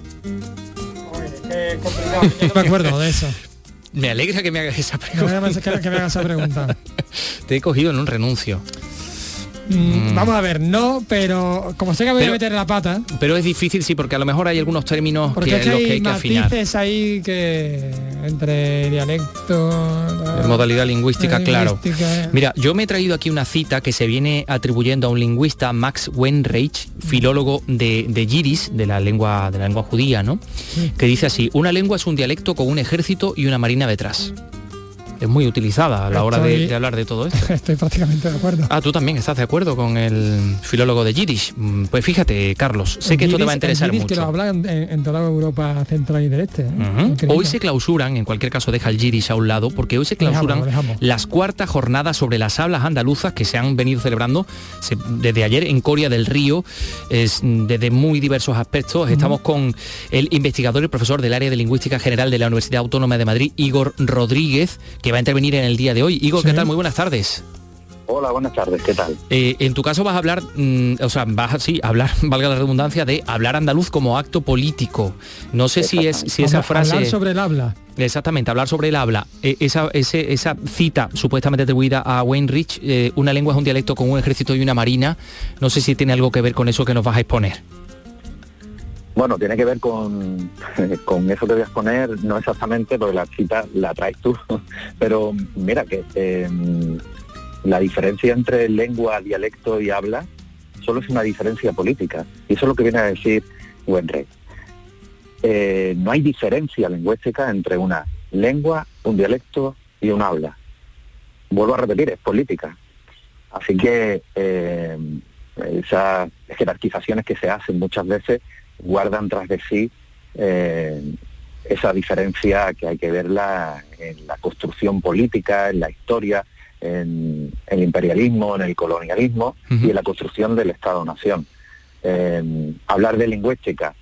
no me acuerdo de eso. Me alegra que me hagas esa pregunta. que me hagas esa pregunta. Te he cogido en un renuncio. Mm, Vamos a ver, no, pero como sé que voy Pero- a meter la pata, Pero es difícil, sí, porque a lo mejor hay algunos términos porque que es los que hay que afinar. ahí que entre dialecto, la- modalidad lingüística, la claro. lingüística. Mira, yo me he traído aquí una cita que se viene atribuyendo a un lingüista, Max Wenreich, filólogo de, de Yiddish, de la lengua de la lengua judía, ¿no? Que dice así: una lengua es un dialecto con un ejército y una marina detrás. Es muy utilizada a la hora de, Estoy- de hablar de todo esto. Estoy prácticamente de acuerdo. Ah, tú también estás de acuerdo con el filólogo de Yiddish. Mm, Pues fíjate, Carlos, sé El que esto te va a interesar el mucho. que lo hablan en, en toda Europa central y del este. ¿eh? Hoy se clausuran, en cualquier caso deja el Yiddish a un lado, porque hoy se clausuran dejamos. las cuartas jornadas sobre las hablas andaluzas que se han venido celebrando se- desde ayer en Coria del Río, es, mm, desde muy diversos aspectos. Estamos con el investigador y profesor del área de lingüística general de la Universidad Autónoma de Madrid, Igor Rodríguez, que va a intervenir en el día de hoy. Igor, ¿qué Sí. tal? Muy buenas tardes. Hola, buenas tardes, ¿qué tal? Eh, en tu caso vas a hablar, mm, o sea, vas a sí, hablar, valga la redundancia, de hablar andaluz como acto político. No sé si es si esa frase. Hablar sobre el habla. Exactamente, hablar sobre el habla. Eh, esa, ese- esa cita supuestamente atribuida a Wayne Rich, eh, una lengua es un dialecto con un ejército y una marina, no sé si tiene algo que ver con eso que nos vas a exponer. Bueno, tiene que ver con, con eso que voy a exponer, no exactamente, porque la cita la traes tú, pero mira que eh, la diferencia entre lengua, dialecto y habla solo es una diferencia política, y eso es lo que viene a decir Wenrey. Eh, no hay diferencia lingüística entre una lengua, un dialecto y un habla. Vuelvo a repetir, es política. Así que eh, esas jerarquizaciones que se hacen muchas veces guardan tras de sí eh, esa diferencia que hay que verla en la construcción política, en la historia, en el imperialismo, en el colonialismo y en la construcción del Estado-Nación. Eh, hablar de lingüística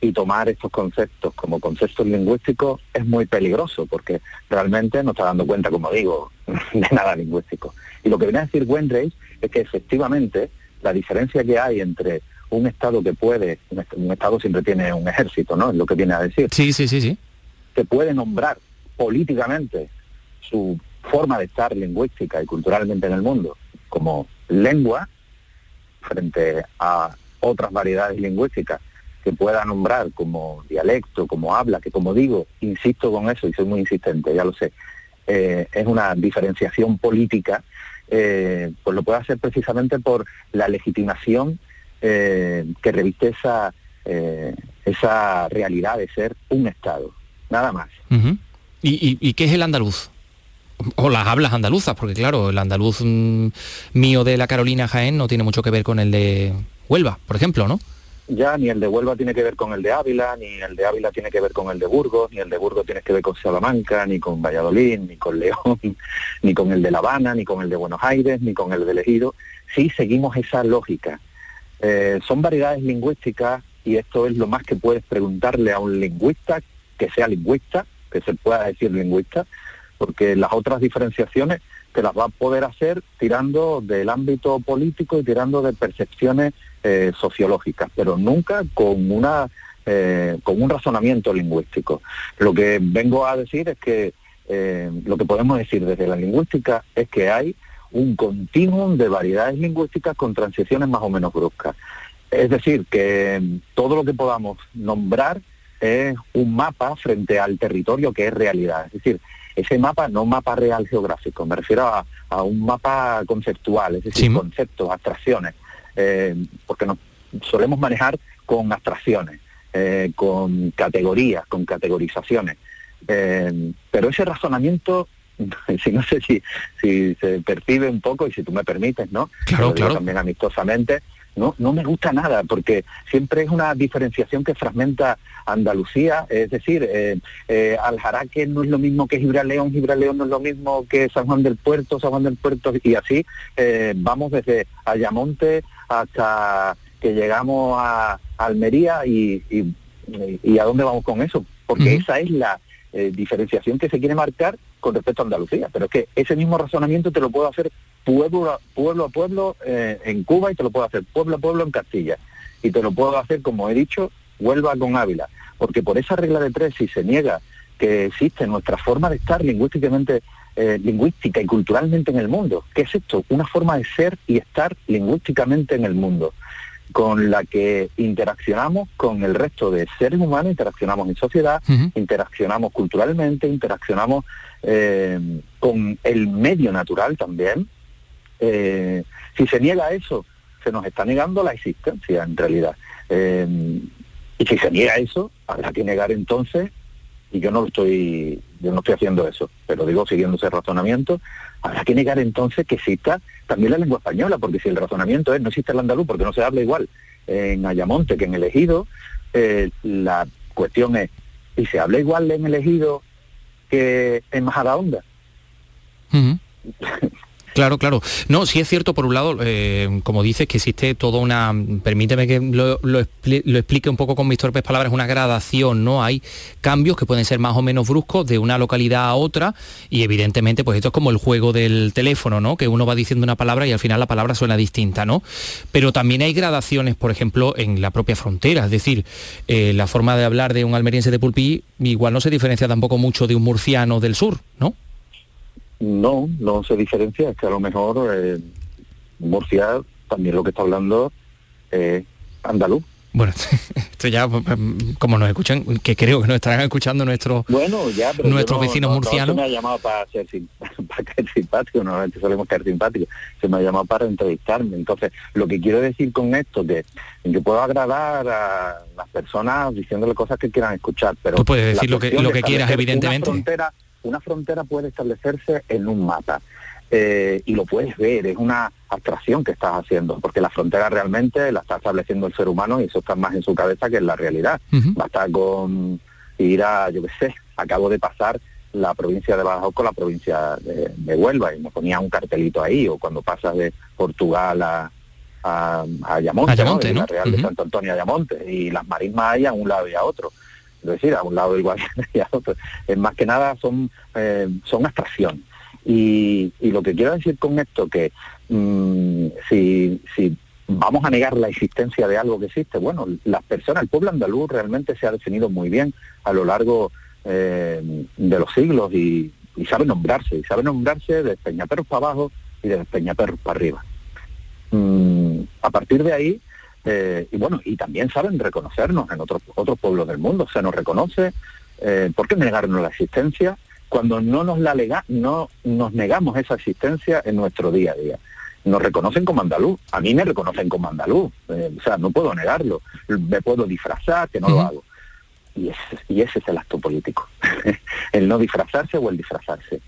y tomar estos conceptos como conceptos lingüísticos es muy peligroso porque realmente no está dando cuenta, como digo, de nada lingüístico. Y lo que viene a decir Wenreich es que efectivamente la diferencia que hay entre un Estado que puede, un, est- un Estado siempre tiene un ejército, ¿no? Es lo que viene a decir. Sí, sí, sí, sí. Que puede nombrar políticamente su forma de estar lingüística y culturalmente en el mundo como lengua frente a otras variedades lingüísticas que pueda nombrar como dialecto, como habla, que como digo, insisto con eso y soy muy insistente, ya lo sé, eh, es una diferenciación política, eh, pues lo puede hacer precisamente por la legitimación eh, que reviste esa, eh, esa realidad de ser un Estado, nada más. ¿Y, y, y qué es el andaluz? O las hablas andaluzas, porque claro, el andaluz mm, mío de la Carolina Jaén no tiene mucho que ver con el de Huelva, por ejemplo, ¿no? Ya ni el de Huelva tiene que ver con el de Ávila, ni el de Ávila tiene que ver con el de Burgos, ni el de Burgos tiene que ver con Salamanca, ni con Valladolid, ni con León, ni con el de La Habana, ni con el de Buenos Aires, ni con el de Ejido. Sí seguimos esa lógica. Eh, son variedades lingüísticas y esto es lo más que puedes preguntarle a un lingüista que sea lingüista, que se pueda decir lingüista, porque las otras diferenciaciones te las va a poder hacer tirando del ámbito político y tirando de percepciones eh, sociológicas, pero nunca con una eh, con un razonamiento lingüístico. Lo que vengo a decir es que lo que podemos decir desde la lingüística es que hay un continuum de variedades lingüísticas con transiciones más o menos bruscas. Es decir, que mm, todo lo que podamos nombrar es un mapa frente al territorio que es realidad. Es decir, ese mapa no mapa real geográfico, me refiero a, a un mapa conceptual, es decir, Sí. conceptos, abstracciones, eh, porque nos solemos manejar con abstracciones, eh, con categorías, con categorizaciones. Eh, pero ese razonamiento, si no sé si, si se percibe un poco, y si tú me permites, ¿no? Claro, Lo digo claro. También amistosamente, no, no me gusta nada, porque siempre es una diferenciación que fragmenta Andalucía, es decir, eh, eh, Aljaraque no es lo mismo que Gibraleón, Gibraleón no es lo mismo que San Juan del Puerto, San Juan del Puerto, y así eh, vamos desde Ayamonte hasta que llegamos a Almería y, y- y a dónde vamos con eso, porque esa es la eh, diferenciación que se quiere marcar con respecto a Andalucía, pero es que ese mismo razonamiento te lo puedo hacer pueblo a pueblo, a pueblo eh, en Cuba y te lo puedo hacer pueblo a pueblo en Castilla y te lo puedo hacer, como he dicho, Huelva con Ávila, porque por esa regla de tres, si se niega que existe nuestra forma de estar lingüísticamente eh, lingüística y culturalmente en el mundo. ¿Qué es esto? Una forma de ser y estar lingüísticamente en el mundo, con la que interaccionamos con el resto de seres humanos, interaccionamos en sociedad, interaccionamos culturalmente, interaccionamos eh, con el medio natural también. Eh, si se niega eso, se nos está negando la existencia en realidad. y si se niega eso, habrá que negar entonces y yo no lo estoy, yo no estoy haciendo eso, pero digo siguiendo ese razonamiento, habrá que negar entonces que exista también la lengua española, porque si el razonamiento es no existe el andaluz porque no se habla igual en Ayamonte que en el Ejido, eh, la cuestión es, ¿y se habla igual en el Ejido que en Majadahonda? Claro, claro. No, sí es cierto, por un lado, eh, como dices, que existe toda una, permíteme que lo, explique un poco con mis torpes palabras, una gradación, ¿no? Hay cambios que pueden ser más o menos bruscos de una localidad a otra y evidentemente, pues esto es como el juego del teléfono, ¿no? Que uno va diciendo una palabra y al final la palabra suena distinta, ¿no? Pero también hay gradaciones, por ejemplo, en la propia frontera, es decir, eh, la forma de hablar de un almeriense de Pulpí igual no se diferencia tampoco mucho de un murciano del sur, ¿no? No, no se diferencia, es que a lo mejor eh, Murcia también lo que está hablando es andaluz. Bueno, esto ya, pues, como nos escuchan, que creo que nos estarán escuchando nuestros bueno, ya, nuestros vecinos murcianos. No, se me ha llamado para ser, para simpático, normalmente solemos caer simpáticos, se me ha llamado para entrevistarme. Entonces, lo que quiero decir con esto, que, que puedo agradar a las personas diciéndole cosas que quieran escuchar, pero... Tú puedes decir lo que, lo que quieras, evidentemente una frontera puede establecerse en un mapa eh, y lo puedes ver, es una abstracción que estás haciendo, porque la frontera realmente la está estableciendo el ser humano y eso está más en su cabeza que en la realidad. Basta con ir a, yo qué sé, acabo de pasar la provincia de Badajoz con la provincia de, Huelva y me ponía un cartelito ahí, o cuando pasas de Portugal a, a, Ayamonte, la Real de Santo Antonio Ayamonte, y las marismas hay a un lado y a otro es decir, a un lado igual y a otro. Es más que nada son, eh, son abstracción. Y, lo que quiero decir con esto, que mm, si, si vamos a negar la existencia de algo que existe, bueno, las personas, el pueblo andaluz realmente se ha definido muy bien a lo largo eh, de los siglos y, sabe nombrarse, y sabe nombrarse de Peñaperros para abajo y de Peñaperros para arriba. Mm, a partir de ahí, eh, y bueno, y también saben reconocernos en otros otros pueblos del mundo. Se nos reconoce, eh, ¿por qué negarnos la existencia? Cuando no nos la lega, no nos negamos esa existencia en nuestro día a día. Nos reconocen como andaluz, a mí me reconocen como andaluz, eh, o sea, no puedo negarlo, me puedo disfrazar, que no lo hago. Y ese, y ese es el acto político, el no disfrazarse o el disfrazarse.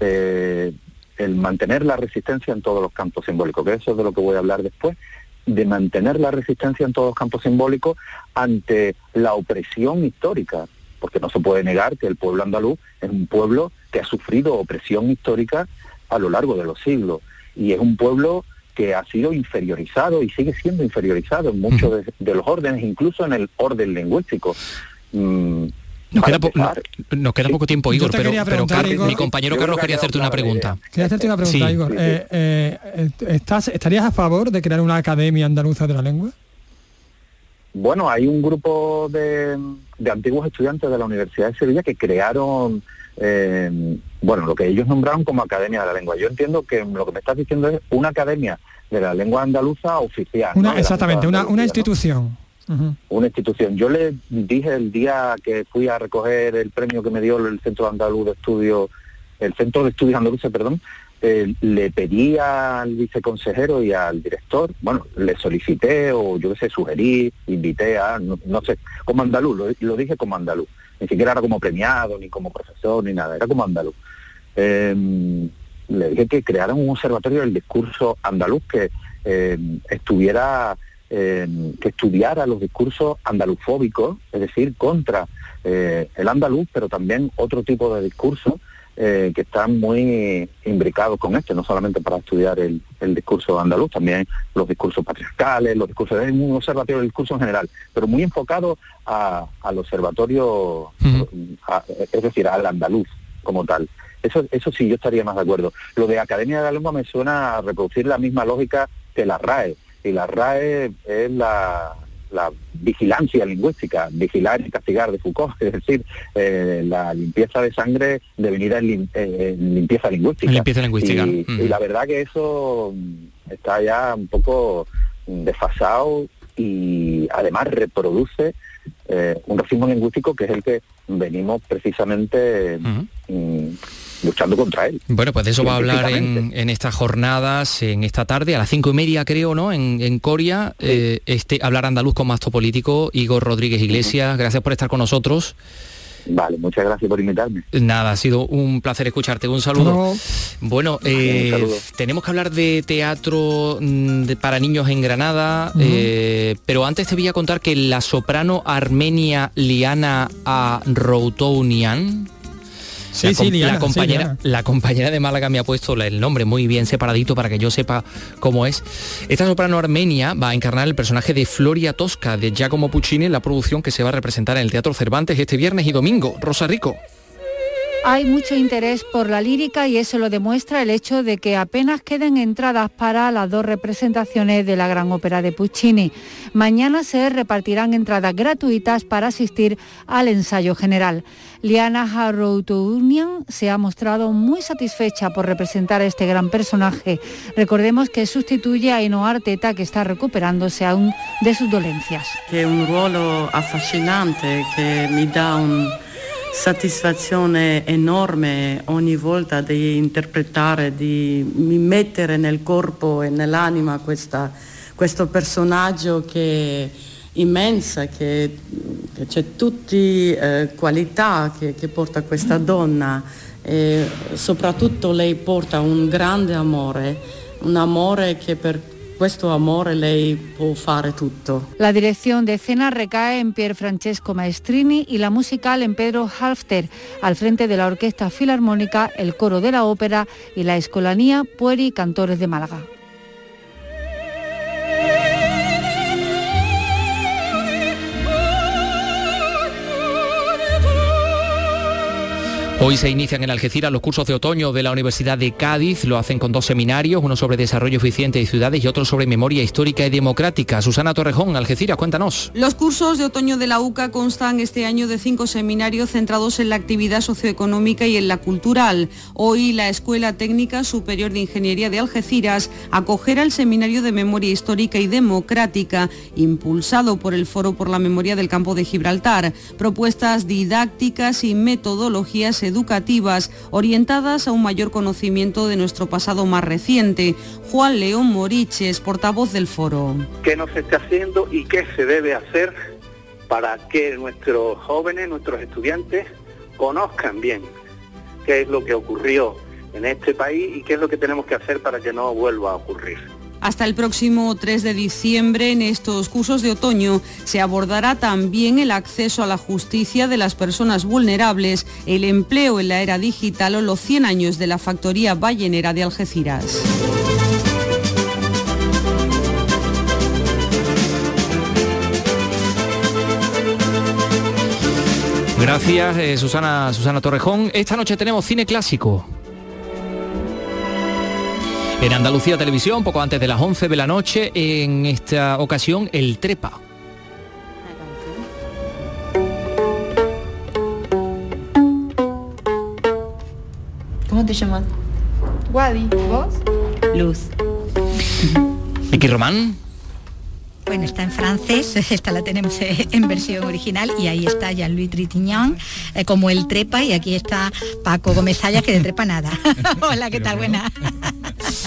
el mantener la resistencia en todos los campos simbólicos, que eso es de lo que voy a hablar después, de mantener la resistencia en todos los campos simbólicos ante la opresión histórica, porque no se puede negar que el pueblo andaluz es un pueblo que ha sufrido opresión histórica a lo largo de los siglos y es un pueblo que ha sido inferiorizado y sigue siendo inferiorizado en muchos de, los órdenes, incluso en el orden lingüístico. Mm, nos queda, poco tiempo, Igor, pero, mi compañero Carlos quería hacerte una pregunta. Quería hacerte una pregunta, Igor. Eh, eh, ¿estás, ¿Estarías a favor de crear una academia andaluza de la lengua? Bueno, hay un grupo de, antiguos estudiantes de la Universidad de Sevilla que crearon, eh, bueno, lo que ellos nombraron como Academia de la Lengua. Yo entiendo que lo que me estás diciendo es una academia de la lengua andaluza oficial. Exactamente, una, una institución una institución. Yo le dije el día que fui a recoger el premio que me dio el Centro Andaluz de Estudios, el Centro de Estudios Andaluces, perdón, eh, le pedí al viceconsejero y al director, bueno, le solicité o yo qué sé, sugerí, invité a, no, sé, como andaluz, lo, dije como andaluz, ni siquiera era como premiado, ni como profesor, ni nada, era como andaluz. Em, le dije que crearan un observatorio del discurso andaluz que em, estuviera que estudiara los discursos andalufóbicos, es decir, contra eh, el andaluz, pero también otro tipo de discursos eh, que están muy imbricados con este, no solamente para estudiar el, discurso andaluz, también los discursos patriarcales, los discursos, es un observatorio del discurso en general, pero muy enfocado al observatorio, es decir, al andaluz como tal. Eso, eso sí, yo estaría más de acuerdo. Lo de Academia de la Lengua me suena a reproducir la misma lógica que la RAE, y la RAE es la, la vigilancia lingüística, vigilar y castigar de Foucault, es decir, eh, la limpieza de sangre devenida en, eh, limpieza lingüística. Limpieza lingüística. Y, y la verdad que eso está ya un poco desfasado y además reproduce eh, un racismo lingüístico que es el que venimos precisamente mm, luchando contra él. Bueno, pues de eso va a hablar en, en, estas jornadas, en esta tarde, a las cinco y media creo, ¿no? En, en Coria, eh, este hablar andaluz con masto político, Igor Rodríguez Iglesias, gracias por estar con nosotros. Vale, muchas gracias por invitarme. Nada, ha sido un placer escucharte. Un saludo. Bueno, eh, tenemos que hablar de teatro mm, de, para niños en Granada, eh, pero antes te voy a contar que la soprano armenia Liana Aroutounian Sí, sí, la, compañera, la compañera de Málaga me ha puesto el nombre muy bien separadito para que yo sepa cómo es. Esta soprano armenia va a encarnar el personaje de Floria Tosca de Giacomo Puccini en la producción que se va a representar en el Teatro Cervantes este viernes y domingo. Rosa Rico. Hay mucho interés por la lírica y eso lo demuestra el hecho de que apenas queden entradas para las dos representaciones de la gran ópera de Puccini. Mañana se repartirán entradas gratuitas para asistir al ensayo general. Liana Harroutunian se ha mostrado muy satisfecha por representar a este gran personaje. Recordemos que sustituye a Eno Arteta, que está recuperándose aún de sus dolencias. Un ruolo affascinante que me da un soddisfazione enorme ogni volta di interpretare, di mettere nel corpo e nell'anima questa, questo personaggio che immensa, che, che c'è tutte eh, qualità che, che porta questa donna. E soprattutto lei porta un grande amore, un amore che per La dirección de escena recae en Pier Francesco Maestrini y la musical en Pedro Halfter, al frente de la Orquesta Filarmónica, el Coro de la Ópera y la Escolanía Pueri Cantores de Málaga. Hoy se inician en Algeciras los cursos de otoño de la Universidad de Cádiz. Lo hacen con dos seminarios, uno sobre desarrollo eficiente de ciudades y otro sobre memoria histórica y democrática. Susana Torrejón, Algeciras, cuéntanos. Los cursos de otoño de la UCA constan este año de cinco seminarios centrados en la actividad socioeconómica y en la cultural. Hoy la Escuela Técnica Superior de Ingeniería de Algeciras acogerá el seminario de memoria histórica y democrática, impulsado por el Foro por la Memoria del Campo de Gibraltar. Propuestas didácticas y metodologías educativas orientadas a un mayor conocimiento de nuestro pasado más reciente. Juan León Moriches, portavoz del foro. ¿Qué no se está haciendo y qué se debe hacer para que nuestros jóvenes, nuestros estudiantes, conozcan bien qué es lo que ocurrió en este país y qué es lo que tenemos que hacer para que no vuelva a ocurrir? Hasta el próximo 3 de diciembre en estos cursos de otoño se abordará también el acceso a la justicia de las personas vulnerables, el empleo en la era digital o los 100 años de la factoría ballenera de Algeciras. Gracias, eh, Susana, Susana Torrejón. Esta noche tenemos cine clásico. En Andalucía Televisión, poco antes de las 11 de la noche, en esta ocasión, El Trepa. ¿Cómo te llamas? Wadi, ¿vos? Luz. Vicky Román. Bueno, está en francés, esta la tenemos eh, en versión original y ahí está Jean-Louis Trintignant eh, como el trepa y aquí está Paco Gómez Sayas que de trepa nada. Hola, ¿qué tal? Buena.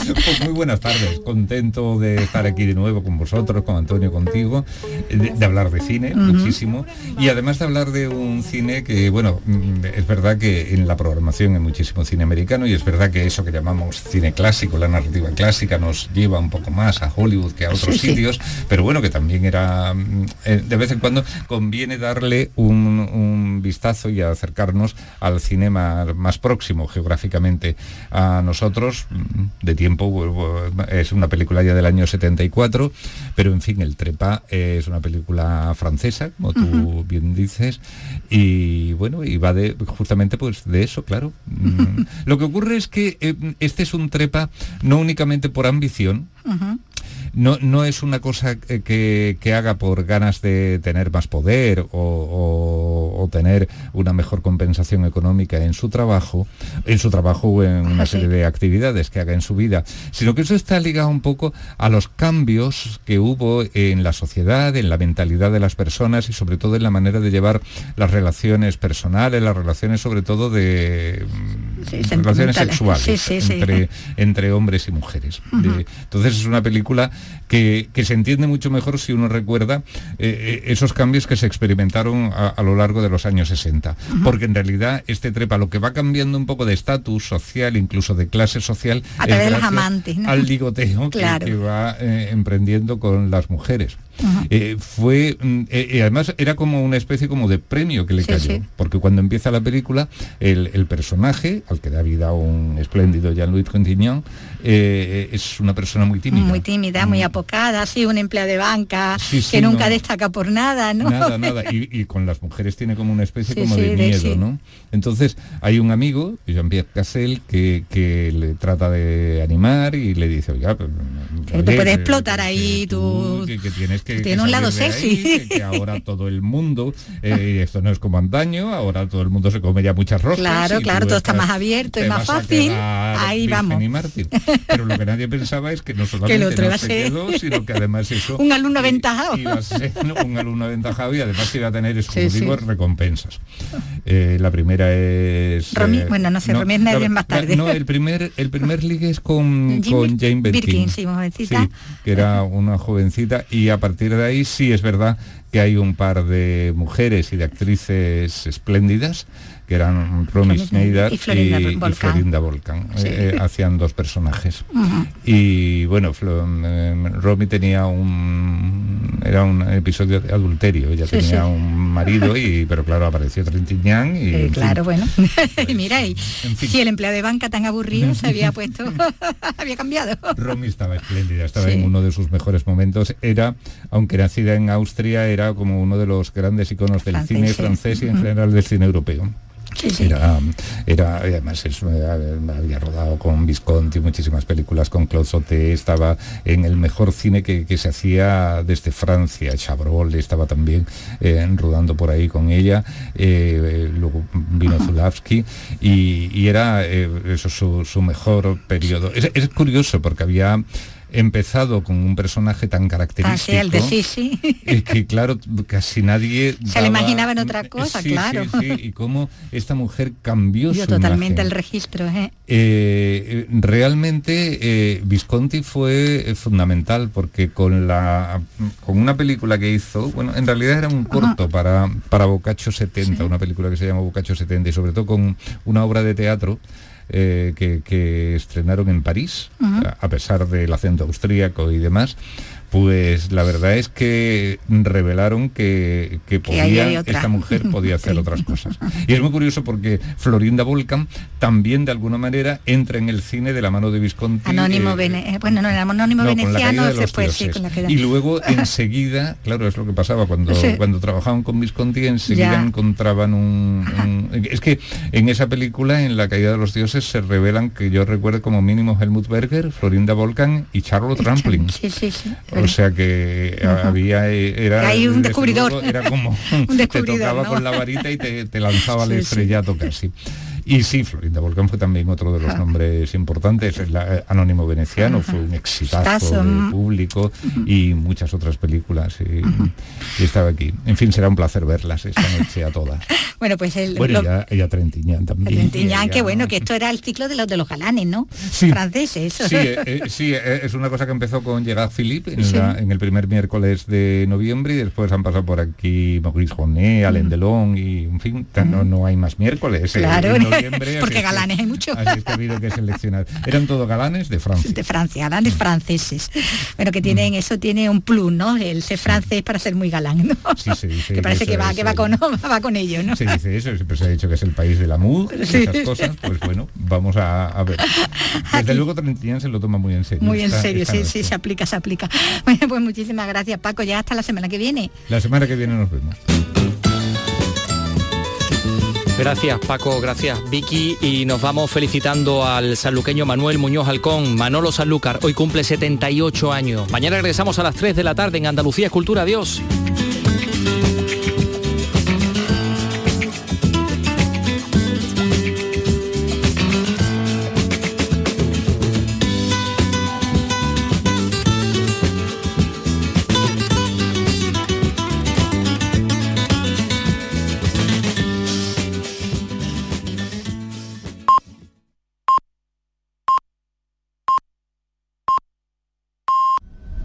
Pues muy buenas tardes, contento de estar aquí de nuevo con vosotros, con Antonio, contigo, de, de hablar de cine muchísimo y además de hablar de un cine que, bueno, mm, es verdad que en la programación hay muchísimo cine americano y es verdad que eso que llamamos cine clásico, la narrativa clásica, nos lleva un poco más a Hollywood que a otros Sí, sí. sitios, pero bueno, que también era, mm, eh, de vez en cuando conviene darle un, un vistazo y acercarnos al cine más, más próximo geográficamente a nosotros, de tiempo, es una película ya del año 74, pero en fin, El Trepa es una película francesa, como tú bien dices, y bueno, y va de justamente pues de eso, claro. Lo que ocurre es que eh, este es un Trepa no únicamente por ambición, no, no es una cosa que, que haga por ganas de tener más poder o, tener una mejor compensación económica en su trabajo, en su trabajo o en una serie de actividades que haga en su vida, sino que eso está ligado un poco a los cambios que hubo en la sociedad, en la mentalidad de las personas y sobre todo en la manera de llevar las relaciones personales, las relaciones sobre todo de relaciones sexuales entre, entre, hombres y mujeres. entonces es una película que, se entiende mucho mejor si uno recuerda eh, eh, esos cambios que se experimentaron a, lo largo de los años 60. Porque en realidad este trepa lo que va cambiando un poco de estatus social, incluso de clase social, a través de los amantes, al ligoteo que, va eh, emprendiendo con las mujeres. Eh, fue mm, eh, además era como una especie como de premio que le cayó porque cuando empieza la película el, personaje al que da vida un espléndido Jean-Louis Trintignant eh, es una persona muy tímida. Muy tímida muy mm. apocada así un empleado de banca que nunca destaca por nada no nada nada. Y, con las mujeres tiene como una especie como de miedo no entonces hay un amigo Jean-Pierre Cassel que, que, le trata de animar y le dice oiga pues, te puedes explotar ahí tú, que, tienes tiene un lado sexy. que, ahora todo el mundo, eh, esto no es como antaño, ahora todo el mundo se come ya muchas rosas. Claro, claro, todo está más abierto y más fácil. Ahí vamos. Pero lo que nadie pensaba es que no solamente no se quedó, sino que además eso... un alumno aventajado. Iba a ser un alumno aventajado y además iba a tener, como digo, recompensas. Eh, la primera es... Romy, eh, bueno, no sé, Romy es nadie más tarde. No, el primer, el primer ligue es con, con Jane Birkin. sí, jovencita. que era una jovencita y a partir de ahí sí es verdad que hay un par de mujeres y de actrices espléndidas que eran Romy Schneider y Florinda, Volcan. Eh, eh, hacían dos personajes. Y bueno, eh, Romy tenía un era un episodio de adulterio, ella tenía un marido y pero claro apareció Trintignán y claro, bueno. Mira, y si el empleado de banca tan aburrido se había puesto había cambiado. Romy estaba espléndida, estaba en uno de sus mejores momentos, era aunque nacida en Austria era como uno de los grandes iconos del cine francés y en general del cine europeo. Era, era, además eh, había rodado con Visconti muchísimas películas con Claude Sauté, estaba en el mejor cine que, se hacía desde Francia, Chabrol estaba también eh, rodando por ahí con ella, eh, luego vino Zulavsky y, era eso su, mejor periodo. es curioso porque había empezado con un personaje tan característico. el de sí, que claro, casi nadie... Se le imaginaba en otra cosa, claro. y cómo esta mujer cambió su totalmente el registro. ¿eh? Eh, realmente eh, Visconti fue fundamental porque con, la, con una película que hizo, bueno, en realidad era un corto para, para Boccaccio 70, una película que se llama Boccaccio 70 y sobre todo con una obra de teatro eh, que, estrenaron en París, a pesar del acento austríaco y demás, pues la verdad es que revelaron que, podía, esta mujer podía hacer otras cosas. Y es muy curioso porque Florinda Volcan también de alguna manera entra en el cine de la mano de Visconti. Anónimo, eh, eh, bueno, no, anónimo veneciano Y luego enseguida, claro, es lo que pasaba cuando, cuando trabajaban con Visconti, enseguida encontraban un, Es que en esa película, en La caída de los dioses, se revelan que yo recuerdo como mínimo Helmut Berger, Florinda Volcan y Charlotte Rampling. Sí, sí, sí. O sea que había era Hay un descubridor. era como un te tocaba con la varita y te, lanzaba al estrellato casi. Y sí, Florinda Volcán fue también otro de los nombres importantes. El eh, Anónimo Veneciano fue un exitazo de público y muchas otras películas. Y, estaba aquí. En fin, será un placer verlas esta noche a todas. bueno, pues el... Bueno, ella, Trentiñán también. Trentiñán, que bueno, que esto era el ciclo de los de los galanes, ¿no? Sí, Franceses. Sí, eh, eh, sí, es una cosa que empezó con Gerard Philippe en, el primer miércoles de noviembre y después han pasado por aquí Maurice Jonet, Alain Delon y, en fin, no, no hay más miércoles. Claro. Porque galanes hay muchos. Así que ha habido que seleccionar. Eran todos galanes de Francia. De Francia, galanes franceses. Bueno, que tienen, mm. eso tiene un plus, ¿no? El ser francés para ser muy galán, ¿no? Sí, se dice que parece que va, que va con, va con ello, ¿no? Se dice eso, siempre se ha dicho que es el país de la mood, esas cosas, pues bueno, vamos a, ver. Desde luego Trentillán se lo toma muy en serio. Muy en serio, sí, sí, se aplica, se aplica. Bueno, pues muchísimas gracias, Paco. Ya hasta la semana que viene. La semana que viene nos vemos. Gracias Paco, gracias Vicky y nos vamos felicitando al sanluqueño Manuel Muñoz Halcón, Manolo Sanlúcar, hoy cumple 78 años. Mañana regresamos a las 3 de la tarde en Andalucía Escultura, adiós.